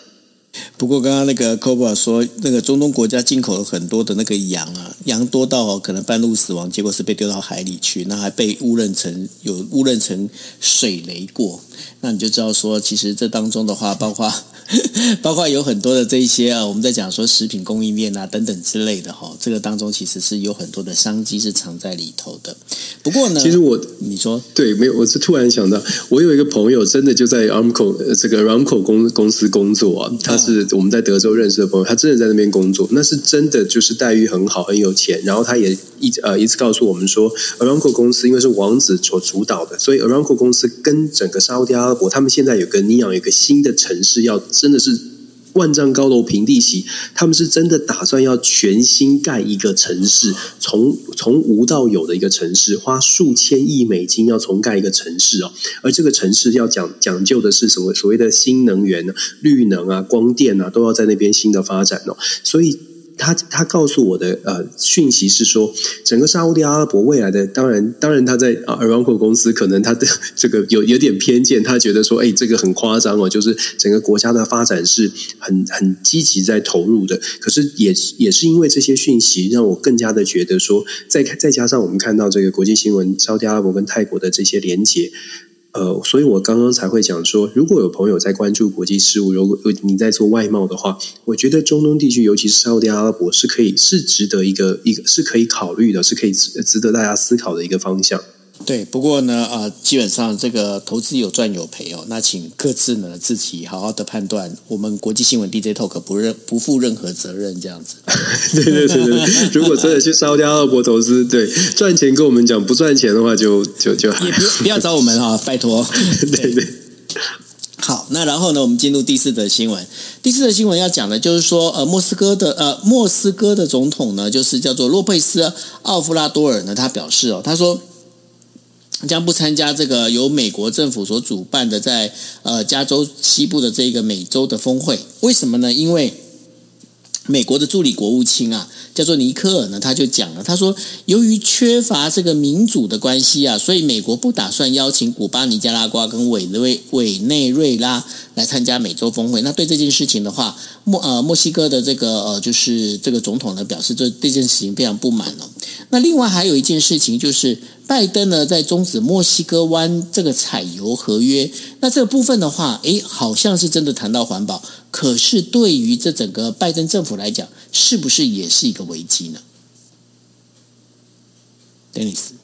不过，刚刚那个 Cobra 说，那个中东国家进口了很多的那个羊啊，羊多到可能半路死亡，结果是被丢到海里去，那还被误认成有误认成水雷过，那你就知道说，其实这当中的话，包括。包括有很多的这一些啊，我们在讲说食品供应链啊等等之类的哈，这个当中其实是有很多的商机是藏在里头的。不过呢，其实我你说对，没有，我是突然想到，我有一个朋友真的就在 Aramco 这个 Aramco 公公司工作啊，他是我们在德州认识的朋友，他真的在那边工作，那是真的就是待遇很好，很有钱，然后他也。一呃一直告诉我们说，Aramco 公司因为是王子所主导的，所以 Aramco 公司跟整个沙乌地阿拉伯，他们现在有个尼养有一个新的城市，要真的是。万丈高楼平地起，他们是真的打算要全新盖一个城市，从从无到有的一个城市，花数千亿美金要重盖一个城市哦。而这个城市要讲讲究的是什么？所谓的新能源、绿能啊、光电啊，都要在那边新的发展哦。所以。他他告诉我的呃讯息是说，整个沙乌地阿拉伯未来的当然当然他在啊 Aramco 公司可能他的这个有有点偏见，他觉得说哎这个很夸张哦，就是整个国家的发展是很很积极在投入的。可是也也是因为这些讯息，让我更加的觉得说，再再加上我们看到这个国际新闻，沙乌地阿拉伯跟泰国的这些连结。呃，所以我刚刚才会讲说，如果有朋友在关注国际事务，如果你在做外贸的话，我觉得中东地区，尤其是沙特阿拉伯，是可以是值得一个一个是可以考虑的，是可以值值得大家思考的一个方向。对，不过呢，呃，基本上这个投资有赚有赔哦。那请各自呢自己好好的判断。我们国际新闻 DJ Talk 不认不负任何责任，这样子。对对对对，如果真的去沙乌地阿拉伯投资，对赚钱跟我们讲，不赚钱的话就就就也不不要找我们哈，拜托。对对。好，那然后呢，我们进入第四则新闻。第四则新闻要讲的就是说，呃，莫斯科的呃莫斯科的总统呢，就是叫做洛佩斯奥夫拉多尔呢，他表示哦，他说。将不参加这个由美国政府所主办的在呃加州西部的这个美洲的峰会，为什么呢？因为美国的助理国务卿啊，叫做尼克尔呢，他就讲了，他说，由于缺乏这个民主的关系啊，所以美国不打算邀请古巴、尼加拉瓜跟委内委内瑞拉来参加美洲峰会。那对这件事情的话，墨呃墨西哥的这个呃就是这个总统呢表示，这这件事情非常不满哦。那另外还有一件事情就是。拜登呢，在终止墨西哥湾这个采油合约，那这个部分的话，诶，好像是真的谈到环保，可是对于这整个拜登政府来讲，是不是也是一个危机呢？Dennis。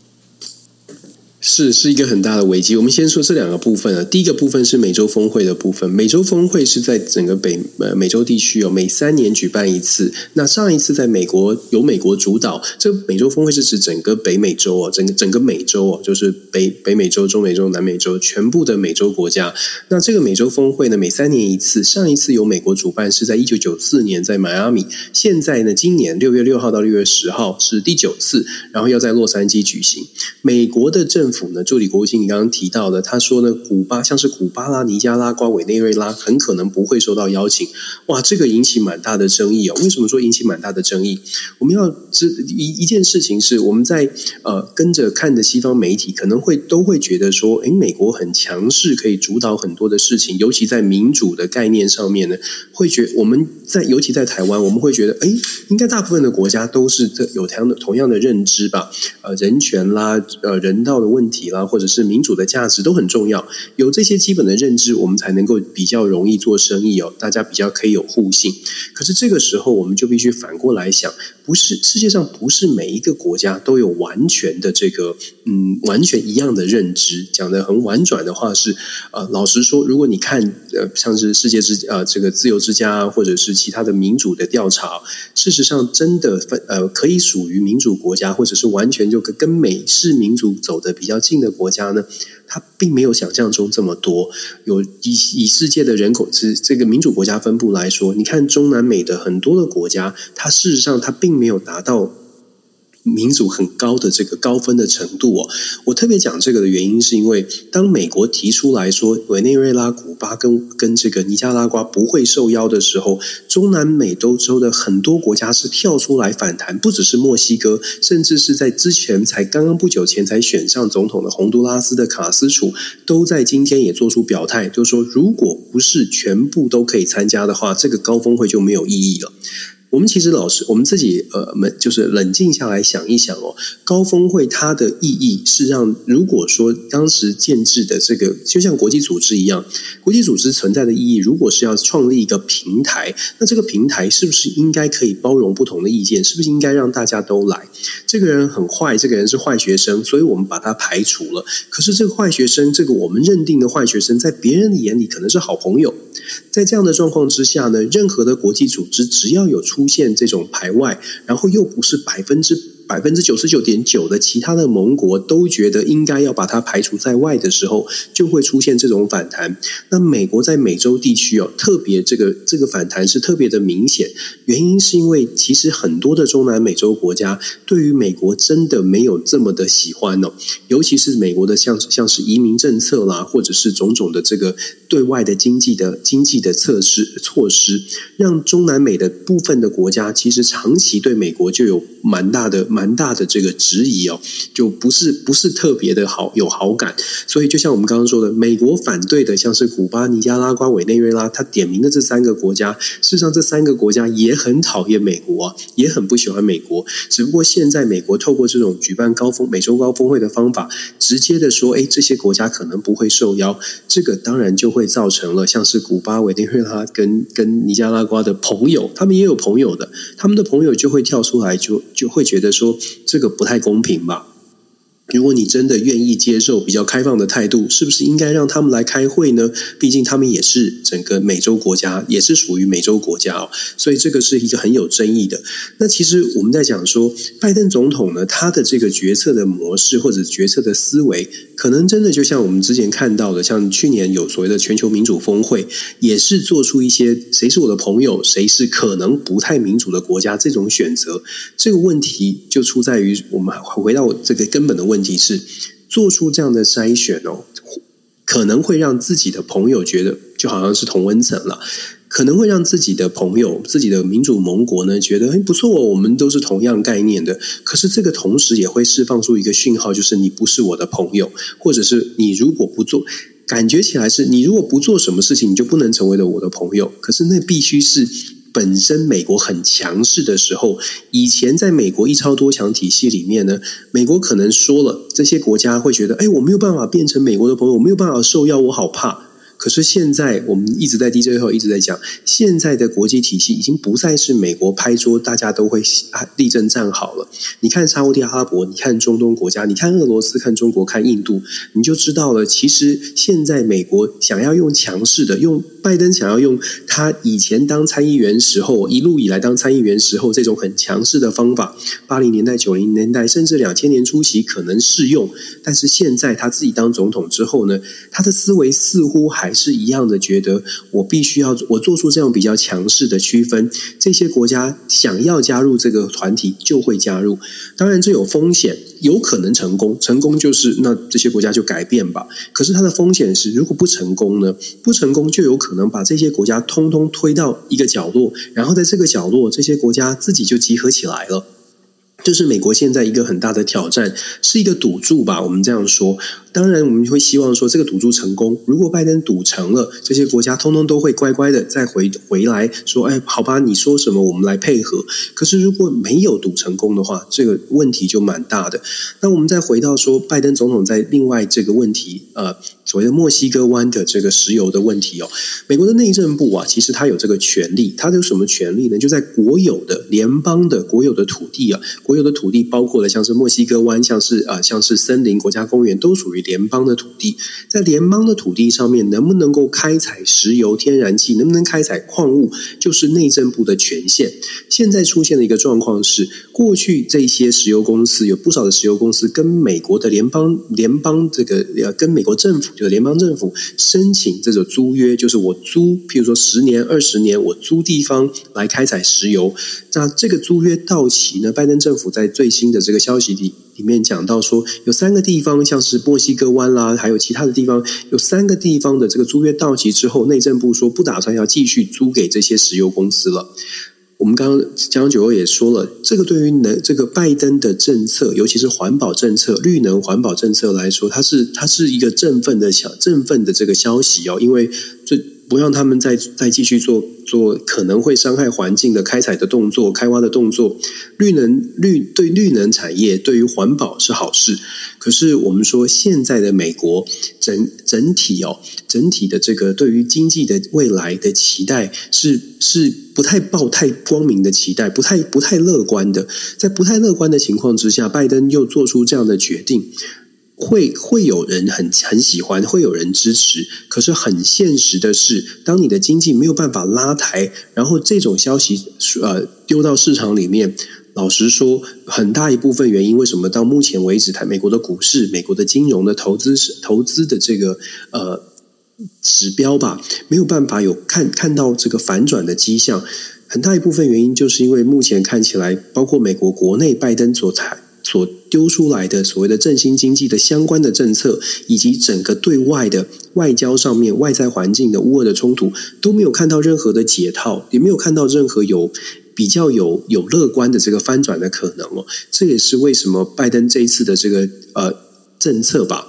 是是一个很大的危机。我们先说这两个部分啊。第一个部分是美洲峰会的部分。美洲峰会是在整个北呃美洲地区哦，每三年举办一次。那上一次在美国由美国主导，这美洲峰会是指整个北美洲哦，整个整个美洲哦，就是北北美洲、中美洲、南美洲全部的美洲国家。那这个美洲峰会呢，每三年一次。上一次由美国主办是在一九九四年在迈阿密。现在呢，今年六月六号到六月十号是第九次，然后要在洛杉矶举行。美国的政府呢，助理国务卿，你刚刚提到的，他说呢，古巴像是古巴拉、尼加拉瓜、委内瑞拉，很可能不会受到邀请。哇，这个引起蛮大的争议哦。为什么说引起蛮大的争议？我们要知一一件事情是，我们在呃跟着看的西方媒体，可能会都会觉得说，诶，美国很强势，可以主导很多的事情，尤其在民主的概念上面呢，会觉我们在尤其在台湾，我们会觉得，诶，应该大部分的国家都是有同样的同样的认知吧？呃，人权啦，呃，人道的问问题啦。或者是民主的价值都很重要，有这些基本的认知，我们才能够比较容易做生意哦。大家比较可以有互信。可是这个时候，我们就必须反过来想，不是世界上不是每一个国家都有完全的这个嗯完全一样的认知。讲得很婉转的话是，呃，老实说，如果你看呃像是世界之呃这个自由之家或者是其他的民主的调查，事实上真的分呃可以属于民主国家，或者是完全就跟跟美式民主走得比较近的。国家呢，它并没有想象中这么多。有以以世界的人口之这个民主国家分布来说，你看中南美的很多的国家，它事实上它并没有达到。民主很高的这个高分的程度哦，我特别讲这个的原因是因为，当美国提出来说委内瑞拉、古巴跟跟这个尼加拉瓜不会受邀的时候，中南美洲州的很多国家是跳出来反弹，不只是墨西哥，甚至是在之前才刚刚不久前才选上总统的洪都拉斯的卡斯楚，都在今天也做出表态，就是说，如果不是全部都可以参加的话，这个高峰会就没有意义了。我们其实老师，我们自己呃，们就是冷静下来想一想哦，高峰会它的意义是让，如果说当时建制的这个，就像国际组织一样，国际组织存在的意义，如果是要创立一个平台，那这个平台是不是应该可以包容不同的意见？是不是应该让大家都来？这个人很坏，这个人是坏学生，所以我们把他排除了。可是这个坏学生，这个我们认定的坏学生，在别人的眼里可能是好朋友。在这样的状况之下呢，任何的国际组织只要有出出现这种排外，然后又不是百分之百分之九十九点九的其他的盟国都觉得应该要把它排除在外的时候，就会出现这种反弹。那美国在美洲地区哦，特别这个这个反弹是特别的明显，原因是因为其实很多的中南美洲国家对于美国真的没有这么的喜欢哦，尤其是美国的像像是移民政策啦，或者是种种的这个对外的经济的经济的测试措施，让中南美的部分的国家其实长期对美国就有蛮大的蛮蛮大的这个质疑哦，就不是不是特别的好有好感，所以就像我们刚刚说的，美国反对的像是古巴、尼加拉瓜、委内瑞拉，他点名的这三个国家，事实上这三个国家也很讨厌美国，也很不喜欢美国，只不过现在美国透过这种举办高峰美洲高峰会的方法，直接的说，哎，这些国家可能不会受邀，这个当然就会造成了像是古巴、委内瑞拉跟跟尼加拉瓜的朋友，他们也有朋友的，他们的朋友就会跳出来就。就会觉得说这个不太公平吧。如果你真的愿意接受比较开放的态度，是不是应该让他们来开会呢？毕竟他们也是整个美洲国家，也是属于美洲国家哦。所以这个是一个很有争议的。那其实我们在讲说，拜登总统呢，他的这个决策的模式或者决策的思维，可能真的就像我们之前看到的，像去年有所谓的全球民主峰会，也是做出一些谁是我的朋友，谁是可能不太民主的国家这种选择。这个问题就出在于我们回到这个根本的问。问题是做出这样的筛选哦，可能会让自己的朋友觉得就好像是同温层了，可能会让自己的朋友、自己的民主盟国呢觉得哎不错，哦我们都是同样概念的。可是这个同时也会释放出一个讯号，就是你不是我的朋友，或者是你如果不做，感觉起来是你如果不做什么事情，你就不能成为了我的朋友。可是那必须是。本身美国很强势的时候，以前在美国一超多强体系里面呢，美国可能说了，这些国家会觉得，哎，我没有办法变成美国的朋友，我没有办法受邀，我好怕。可是现在，我们一直在 DJ 后一直在讲，现在的国际体系已经不再是美国拍桌，大家都会立正站好了。你看沙乌地阿拉伯，你看中东国家，你看俄罗斯，看中国，看印度，你就知道了。其实现在美国想要用强势的，用拜登想要用他以前当参议员时候，一路以来当参议员时候这种很强势的方法，八零年代、九零年代，甚至两千年初期可能适用，但是现在他自己当总统之后呢，他的思维似乎还。还是一样的，觉得我必须要我做出这样比较强势的区分。这些国家想要加入这个团体，就会加入。当然，这有风险，有可能成功。成功就是那这些国家就改变吧。可是它的风险是，如果不成功呢？不成功就有可能把这些国家通通推到一个角落，然后在这个角落，这些国家自己就集合起来了。这是美国现在一个很大的挑战，是一个赌注吧？我们这样说。当然，我们会希望说这个赌注成功。如果拜登赌成了，这些国家通通都会乖乖的再回回来说：“哎，好吧，你说什么我们来配合。”可是如果没有赌成功的话，这个问题就蛮大的。那我们再回到说，拜登总统在另外这个问题，呃，所谓的墨西哥湾的这个石油的问题哦，美国的内政部啊，其实他有这个权利，他有什么权利呢？就在国有的联邦的国有的土地啊，国有的土地包括了像是墨西哥湾，像是啊，像是森林国家公园，都属于。联邦的土地，在联邦的土地上面，能不能够开采石油、天然气，能不能开采矿物，就是内政部的权限。现在出现的一个状况是，过去这些石油公司有不少的石油公司跟美国的联邦联邦这个呃，跟美国政府就联邦政府申请这个租约，就是我租，譬如说十年、二十年，我租地方来开采石油。那这个租约到期呢？拜登政府在最新的这个消息里。里面讲到说，有三个地方，像是墨西哥湾啦，还有其他的地方，有三个地方的这个租约到期之后，内政部说不打算要继续租给这些石油公司了。我们刚刚江九欧也说了，这个对于能这个拜登的政策，尤其是环保政策、绿能环保政策来说，它是它是一个振奋的小振奋的这个消息哦，因为这。不让他们再再继续做做可能会伤害环境的开采的动作、开挖的动作。绿能绿对绿能产业对于环保是好事。可是我们说现在的美国整整体哦，整体的这个对于经济的未来的期待是是不太抱太光明的期待，不太不太乐观的。在不太乐观的情况之下，拜登又做出这样的决定。会会有人很很喜欢，会有人支持。可是很现实的是，当你的经济没有办法拉抬，然后这种消息呃丢到市场里面，老实说，很大一部分原因，为什么到目前为止，台美国的股市、美国的金融的投资投资的这个呃指标吧，没有办法有看看到这个反转的迹象。很大一部分原因，就是因为目前看起来，包括美国国内拜登所采所丢出来的所谓的振兴经济的相关的政策，以及整个对外的外交上面外在环境的乌俄的冲突，都没有看到任何的解套，也没有看到任何有。比较有有乐观的这个翻转的可能哦，这也是为什么拜登这一次的这个呃政策吧，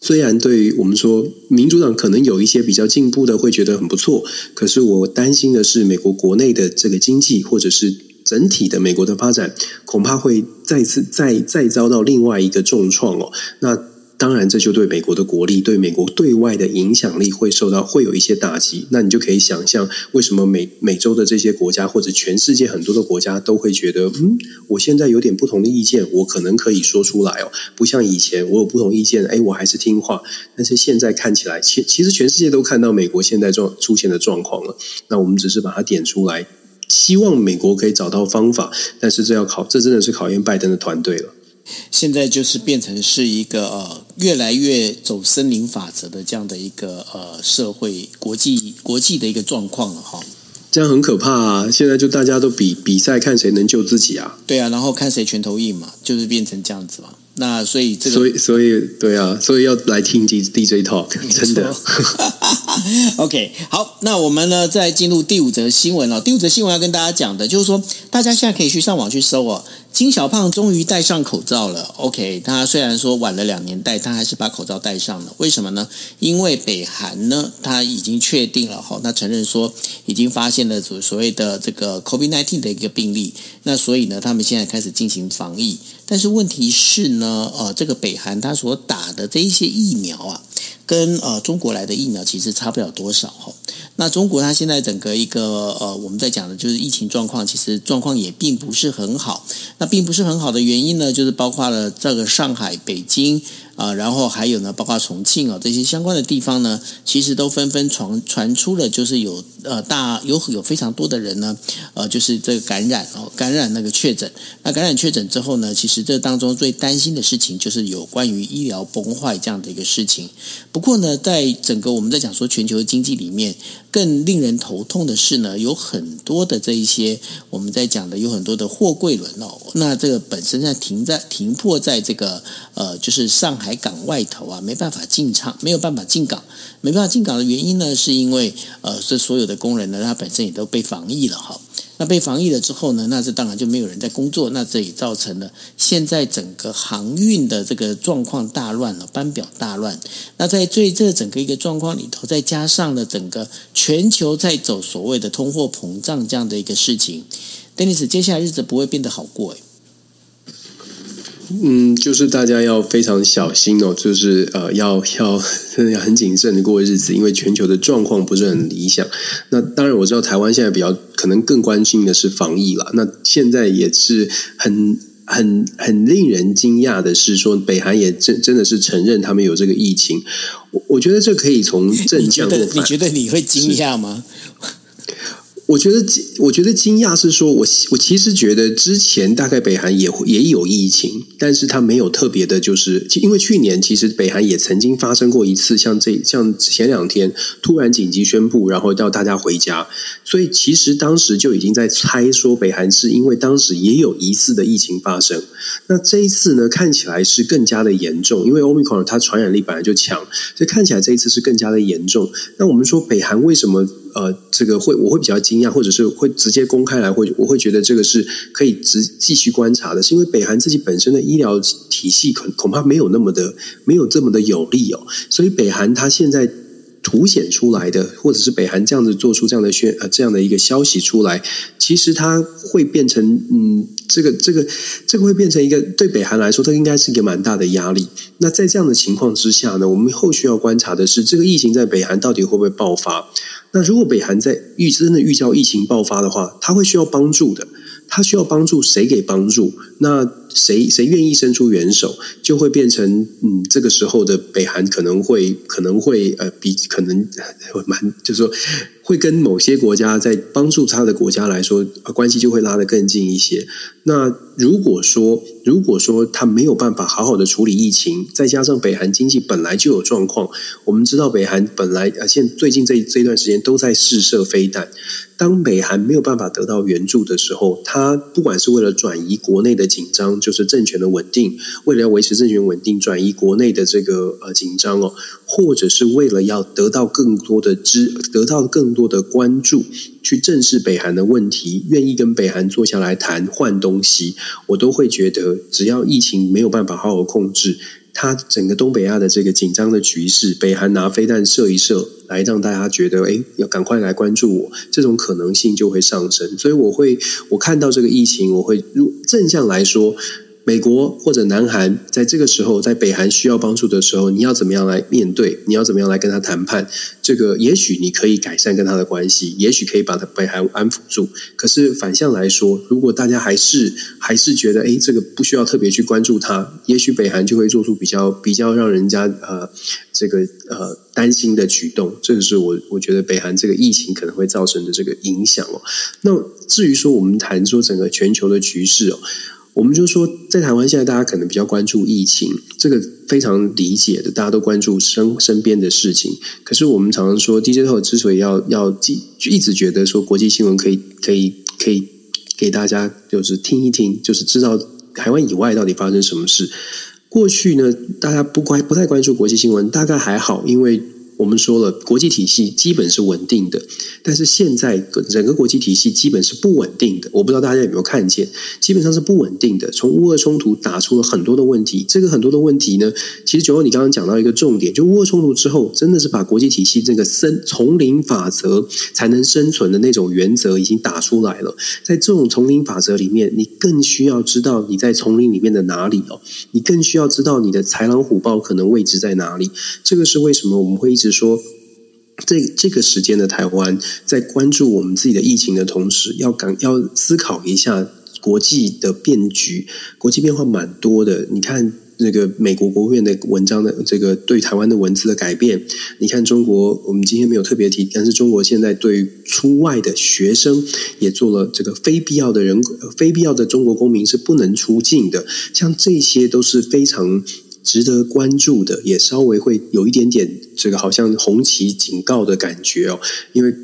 虽然对于我们说民主党可能有一些比较进步的会觉得很不错，可是我担心的是美国国内的这个经济或者是整体的美国的发展，恐怕会再次再再遭到另外一个重创哦。那。当然，这就对美国的国力、对美国对外的影响力会受到会有一些打击。那你就可以想象，为什么美美洲的这些国家，或者全世界很多的国家，都会觉得，嗯，我现在有点不同的意见，我可能可以说出来哦，不像以前我有不同意见，哎，我还是听话。但是现在看起来，其其实全世界都看到美国现在状出现的状况了。那我们只是把它点出来，希望美国可以找到方法。但是这要考，这真的是考验拜登的团队了。现在就是变成是一个呃越来越走森林法则的这样的一个呃社会国际国际的一个状况了哈。这样很可怕啊！现在就大家都比比赛看谁能救自己啊。对啊，然后看谁拳头硬嘛，就是变成这样子嘛。那所以这个，所以所以对啊，所以要来听 DJ Talk，真的。OK，好，那我们呢再进入第五则新闻了。第五则新闻要跟大家讲的就是说，大家现在可以去上网去搜哦。金小胖终于戴上口罩了。OK，他虽然说晚了两年戴，他还是把口罩戴上了。为什么呢？因为北韩呢，他已经确定了哈，他承认说已经发现了所所谓的这个 COVID-19 的一个病例。那所以呢，他们现在开始进行防疫。但是问题是呢，呃，这个北韩他所打的这一些疫苗啊，跟呃中国来的疫苗其实差不了多少哈。那中国它现在整个一个呃，我们在讲的就是疫情状况，其实状况也并不是很好。那并不是很好的原因呢，就是包括了这个上海、北京。啊，然后还有呢，包括重庆啊这些相关的地方呢，其实都纷纷传传出了，就是有呃大有有非常多的人呢，呃，就是这个感染哦，感染那个确诊。那感染确诊之后呢，其实这当中最担心的事情就是有关于医疗崩坏这样的一个事情。不过呢，在整个我们在讲说全球经济里面，更令人头痛的是呢，有很多的这一些我们在讲的有很多的货柜轮哦，那这个本身在停在停泊在这个呃，就是上海。港外头啊，没办法进场，没有办法进港，没办法进港的原因呢，是因为呃，这所有的工人呢，他本身也都被防疫了哈。那被防疫了之后呢，那这当然就没有人在工作，那这也造成了现在整个航运的这个状况大乱了，班表大乱。那在最这整个一个状况里头，再加上了整个全球在走所谓的通货膨胀这样的一个事情，Denis，接下来日子不会变得好过诶。嗯，就是大家要非常小心哦，就是呃，要要要很谨慎的过日子，因为全球的状况不是很理想。那当然，我知道台湾现在比较可能更关心的是防疫了。那现在也是很很很令人惊讶的是，说北韩也真真的是承认他们有这个疫情。我我觉得这可以从正向。你觉得你觉得你会惊讶吗？我觉得，我觉得惊讶是说，我我其实觉得之前大概北韩也也有疫情，但是他没有特别的，就是因为去年其实北韩也曾经发生过一次，像这像前两天突然紧急宣布，然后叫大家回家，所以其实当时就已经在猜说北韩是因为当时也有疑似的疫情发生。那这一次呢，看起来是更加的严重，因为 Omicron 它传染力本来就强，所以看起来这一次是更加的严重。那我们说北韩为什么？呃，这个会我会比较惊讶，或者是会直接公开来，会我会觉得这个是可以直继续观察的，是因为北韩自己本身的医疗体系恐恐怕没有那么的没有这么的有利哦，所以北韩它现在凸显出来的，或者是北韩这样子做出这样的宣呃这样的一个消息出来，其实它会变成嗯。这个这个这个会变成一个对北韩来说，它应该是一个蛮大的压力。那在这样的情况之下呢，我们后续要观察的是，这个疫情在北韩到底会不会爆发？那如果北韩在预真的预兆疫情爆发的话，他会需要帮助的。他需要帮助谁给帮助？那谁谁愿意伸出援手，就会变成嗯，这个时候的北韩可能会可能会呃，比可能 蛮就是说。会跟某些国家在帮助他的国家来说，关系就会拉得更近一些。那如果说，如果说他没有办法好好的处理疫情，再加上北韩经济本来就有状况，我们知道北韩本来呃，现最近这这段时间都在试射飞弹。当北韩没有办法得到援助的时候，他不管是为了转移国内的紧张，就是政权的稳定，为了要维持政权稳定，转移国内的这个呃紧张哦，或者是为了要得到更多的支，得到更多的关注，去正视北韩的问题，愿意跟北韩坐下来谈换东西，我都会觉得，只要疫情没有办法好好控制。它整个东北亚的这个紧张的局势，北韩拿飞弹射一射，来让大家觉得，哎，要赶快来关注我，这种可能性就会上升。所以我会，我看到这个疫情，我会如正向来说。美国或者南韩在这个时候，在北韩需要帮助的时候，你要怎么样来面对？你要怎么样来跟他谈判？这个也许你可以改善跟他的关系，也许可以把他北韩安抚住。可是反向来说，如果大家还是还是觉得，哎，这个不需要特别去关注他，也许北韩就会做出比较比较让人家呃这个呃担心的举动。这个是我我觉得北韩这个疫情可能会造成的这个影响哦。那至于说我们谈说整个全球的局势哦。我们就说，在台湾现在大家可能比较关注疫情，这个非常理解的，大家都关注身身边的事情。可是我们常常说，DJ t o 之所以要要记，就一直觉得说国际新闻可以可以可以给大家就是听一听，就是知道台湾以外到底发生什么事。过去呢，大家不关不太关注国际新闻，大概还好，因为。我们说了，国际体系基本是稳定的，但是现在整个国际体系基本是不稳定。我不知道大家有没有看见，基本上是不稳定的。从乌俄冲突打出了很多的问题，这个很多的问题呢，其实九欧你刚刚讲到一个重点，就乌俄冲突之后，真的是把国际体系这个生丛林法则才能生存的那种原则已经打出来了。在这种丛林法则里面，你更需要知道你在丛林里面的哪里哦，你更需要知道你的豺狼虎豹可能位置在哪里。这个是为什么我们会一直。说这这个时间的台湾，在关注我们自己的疫情的同时，要赶要思考一下国际的变局，国际变化蛮多的。你看那个美国国务院的文章的这个对台湾的文字的改变，你看中国，我们今天没有特别提，但是中国现在对出外的学生也做了这个非必要的人非必要的中国公民是不能出境的，像这些都是非常。值得关注的，也稍微会有一点点这个好像红旗警告的感觉哦，因为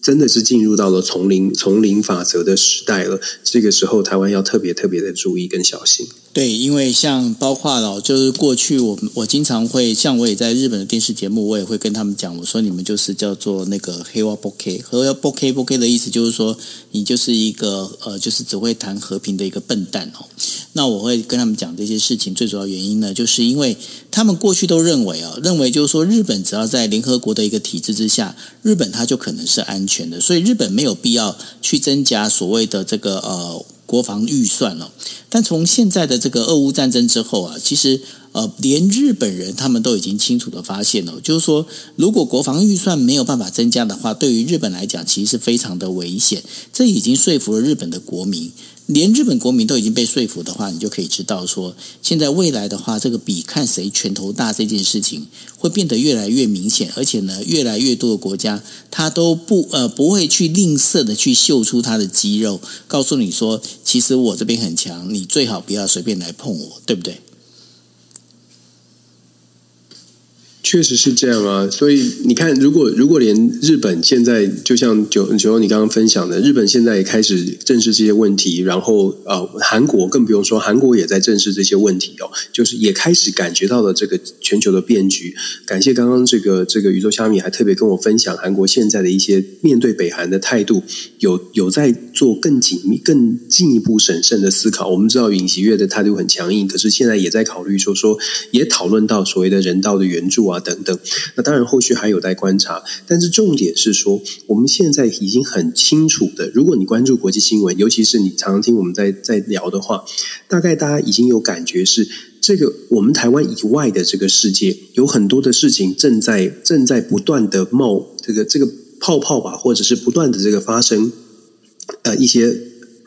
真的是进入到了丛林丛林法则的时代了。这个时候，台湾要特别特别的注意跟小心。对，因为像包括了，就是过去我我经常会像我也在日本的电视节目，我也会跟他们讲，我说你们就是叫做那个黑瓦波 K，黑瓦波 K 波 K 的意思就是说你就是一个呃，就是只会谈和平的一个笨蛋哦。那我会跟他们讲这些事情，最主要原因呢，就是因为他们过去都认为啊，认为就是说日本只要在联合国的一个体制之下，日本它就可能是安全的，所以日本没有必要去增加所谓的这个呃。国防预算了，但从现在的这个俄乌战争之后啊，其实呃，连日本人他们都已经清楚的发现了，就是说，如果国防预算没有办法增加的话，对于日本来讲，其实是非常的危险。这已经说服了日本的国民。连日本国民都已经被说服的话，你就可以知道说，现在未来的话，这个比看谁拳头大这件事情会变得越来越明显，而且呢，越来越多的国家他都不呃不会去吝啬的去秀出他的肌肉，告诉你说，其实我这边很强，你最好不要随便来碰我，对不对？确实是这样啊，所以你看，如果如果连日本现在就像九九你刚刚分享的，日本现在也开始正视这些问题，然后呃，韩国更不用说，韩国也在正视这些问题哦，就是也开始感觉到了这个全球的变局。感谢刚刚这个这个宇宙虾米还特别跟我分享韩国现在的一些面对北韩的态度，有有在做更紧密、更进一步审慎的思考。我们知道尹锡悦的态度很强硬，可是现在也在考虑说说，也讨论到所谓的人道的援助啊。啊，等等，那当然后续还有待观察，但是重点是说，我们现在已经很清楚的，如果你关注国际新闻，尤其是你常常听我们在在聊的话，大概大家已经有感觉是，这个我们台湾以外的这个世界，有很多的事情正在正在不断的冒这个这个泡泡吧，或者是不断的这个发生，呃，一些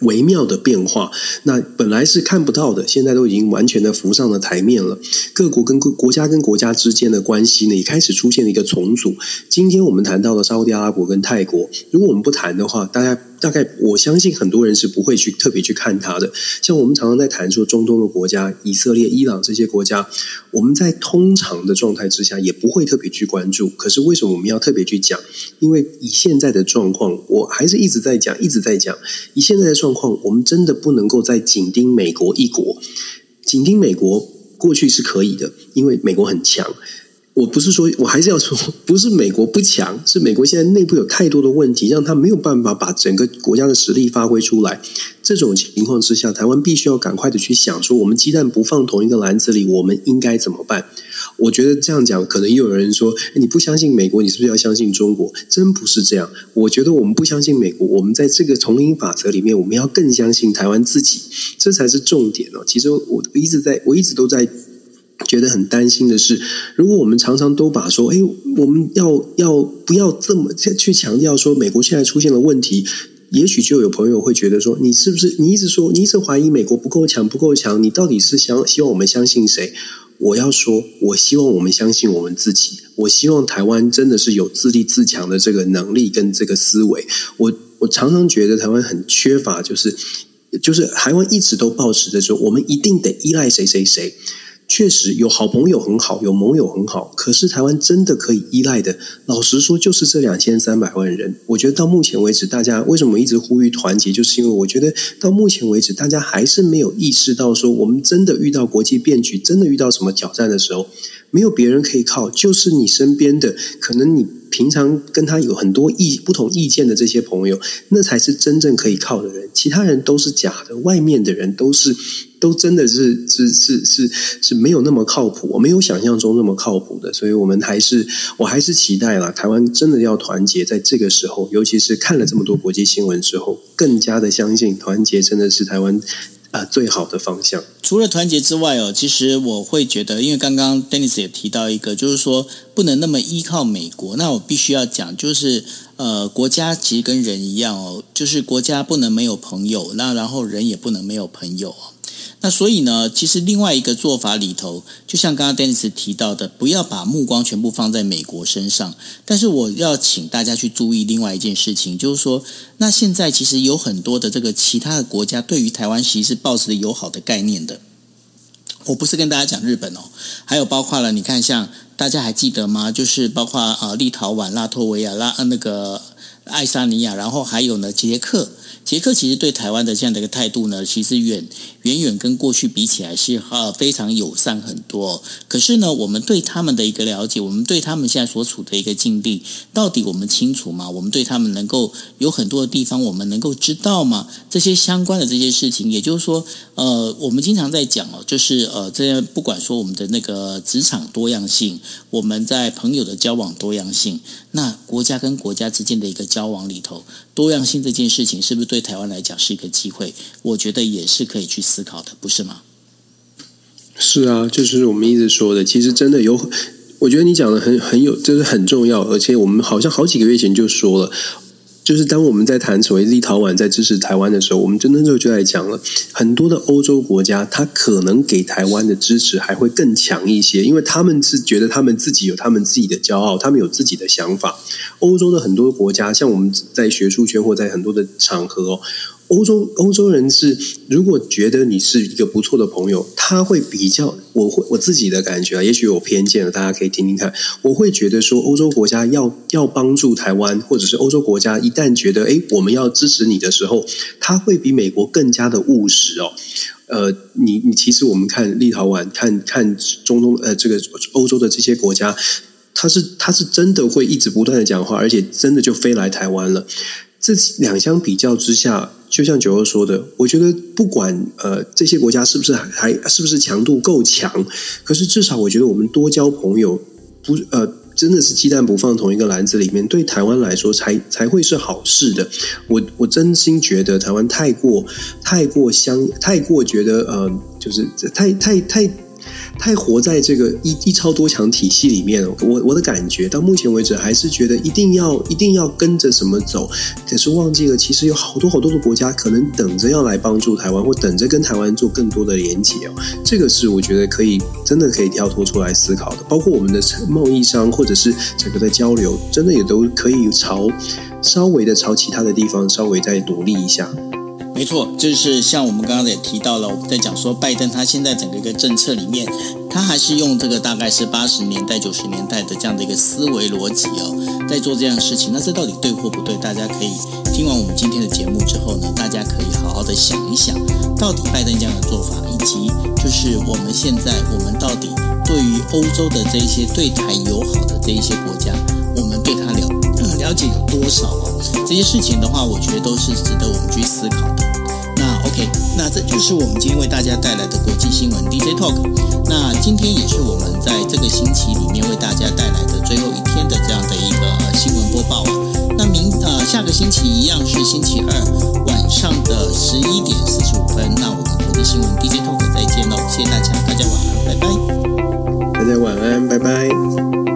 微妙的变化，那本来是看不到的，现在都已经完全的浮上了台面了。各国跟国家跟国家之间的关系呢，也开始出现了一个重组。今天我们谈到了沙乌地阿拉伯跟泰国，如果我们不谈的话，大家。大概我相信很多人是不会去特别去看它的。像我们常常在谈说中东的国家，以色列、伊朗这些国家，我们在通常的状态之下也不会特别去关注。可是为什么我们要特别去讲？因为以现在的状况，我还是一直在讲，一直在讲。以现在的状况，我们真的不能够再紧盯美国一国。紧盯美国过去是可以的，因为美国很强。我不是说，我还是要说，不是美国不强，是美国现在内部有太多的问题，让他没有办法把整个国家的实力发挥出来。这种情况之下，台湾必须要赶快的去想说，我们鸡蛋不放同一个篮子里，我们应该怎么办？我觉得这样讲，可能又有人说，你不相信美国，你是不是要相信中国？真不是这样。我觉得我们不相信美国，我们在这个丛林法则里面，我们要更相信台湾自己，这才是重点哦。其实我一直在，我一直都在。觉得很担心的是，如果我们常常都把说，哎，我们要要不要这么去强调说，美国现在出现了问题，也许就有朋友会觉得说，你是不是你一直说，你一直怀疑美国不够强，不够强，你到底是想希望我们相信谁？我要说，我希望我们相信我们自己。我希望台湾真的是有自立自强的这个能力跟这个思维。我我常常觉得台湾很缺乏，就是就是台湾一直都抱持着说，我们一定得依赖谁谁谁。确实有好朋友很好，有盟友很好，可是台湾真的可以依赖的，老实说就是这两千三百万人。我觉得到目前为止，大家为什么一直呼吁团结，就是因为我觉得到目前为止，大家还是没有意识到说，我们真的遇到国际变局，真的遇到什么挑战的时候，没有别人可以靠，就是你身边的，可能你平常跟他有很多意不同意见的这些朋友，那才是真正可以靠的人，其他人都是假的，外面的人都是。都真的是是是是是没有那么靠谱，我没有想象中那么靠谱的，所以我们还是我还是期待啦，台湾真的要团结，在这个时候，尤其是看了这么多国际新闻之后，更加的相信团结真的是台湾啊、最好的方向。除了团结之外哦，其实我会觉得，因为刚刚 Dennis 也提到一个，就是说不能那么依靠美国，那我必须要讲，就是呃，国家其实跟人一样哦，就是国家不能没有朋友，那然后人也不能没有朋友。那所以呢，其实另外一个做法里头，就像刚刚 Dennis 提到的，不要把目光全部放在美国身上。但是我要请大家去注意另外一件事情，就是说，那现在其实有很多的这个其他的国家对于台湾其实是抱持的友好的概念的。我不是跟大家讲日本哦，还有包括了，你看像大家还记得吗？就是包括啊，立陶宛、拉脱维亚、拉呃那个爱沙尼亚，然后还有呢，捷克。捷克其实对台湾的这样的一个态度呢，其实远远远跟过去比起来是呃非常友善很多。可是呢，我们对他们的一个了解，我们对他们现在所处的一个境地，到底我们清楚吗？我们对他们能够有很多的地方，我们能够知道吗？这些相关的这些事情，也就是说，呃，我们经常在讲哦，就是呃，这样不管说我们的那个职场多样性，我们在朋友的交往多样性，那国家跟国家之间的一个交往里头，多样性这件事情是不是对？台湾来讲是一个机会，我觉得也是可以去思考的，不是吗？是啊，就是我们一直说的，其实真的有，我觉得你讲的很很有，就是很重要，而且我们好像好几个月前就说了。就是当我们在谈所谓立陶宛在支持台湾的时候，我们真的就就在讲了很多的欧洲国家，他可能给台湾的支持还会更强一些，因为他们是觉得他们自己有他们自己的骄傲，他们有自己的想法。欧洲的很多国家，像我们在学术圈或在很多的场合。欧洲欧洲人是，如果觉得你是一个不错的朋友，他会比较，我会我自己的感觉啊，也许有偏见了，大家可以听听看。我会觉得说，欧洲国家要要帮助台湾，或者是欧洲国家一旦觉得，诶，我们要支持你的时候，他会比美国更加的务实哦。呃，你你其实我们看立陶宛，看看中东呃这个欧洲的这些国家，他是他是真的会一直不断的讲话，而且真的就飞来台湾了。这两相比较之下。就像九欧说的，我觉得不管呃这些国家是不是还还是不是强度够强，可是至少我觉得我们多交朋友，不呃真的是鸡蛋不放同一个篮子里面，对台湾来说才才会是好事的。我我真心觉得台湾太过太过相太过觉得呃就是太太太太活在这个一一超多强体系里面。我我的感觉到目前为止还是觉得一定要一定要跟着什么走，可是忘记了其实有好多好多的国家可能等着要来帮助台湾，或等着跟台湾做更多的连接哦。这个是我觉得可以真的可以跳脱出来思考的，包括我们的贸易商或者是整个的交流，真的也都可以朝稍微的朝其他的地方稍微再努力一下。没错，就是像我们刚刚也提到了，我们在讲说拜登他现在整个一个政策里面，他还是用这个大概是八十年代、九十年代的这样的一个思维逻辑哦，在做这样的事情。那这到底对或不对？大家可以听完我们今天的节目之后呢，大家可以好好的想一想，到底拜登这样的做法，以及就是我们现在我们到底对于欧洲的这一些对台友好的这一些国家，我们对他了解有多少哦？这些事情的话，我觉得都是值得我们去思考的。那 OK，那这就是我们今天为大家带来的国际新闻 DJ Talk。那今天也是我们在这个星期里面为大家带来的最后一天的这样的一个新闻播报啊。那明呃下个星期一样是星期二晚上的十一点四十五分。那我们国际新闻 DJ Talk 再见喽，谢谢大家，大家晚安，拜拜。大家晚安，拜拜。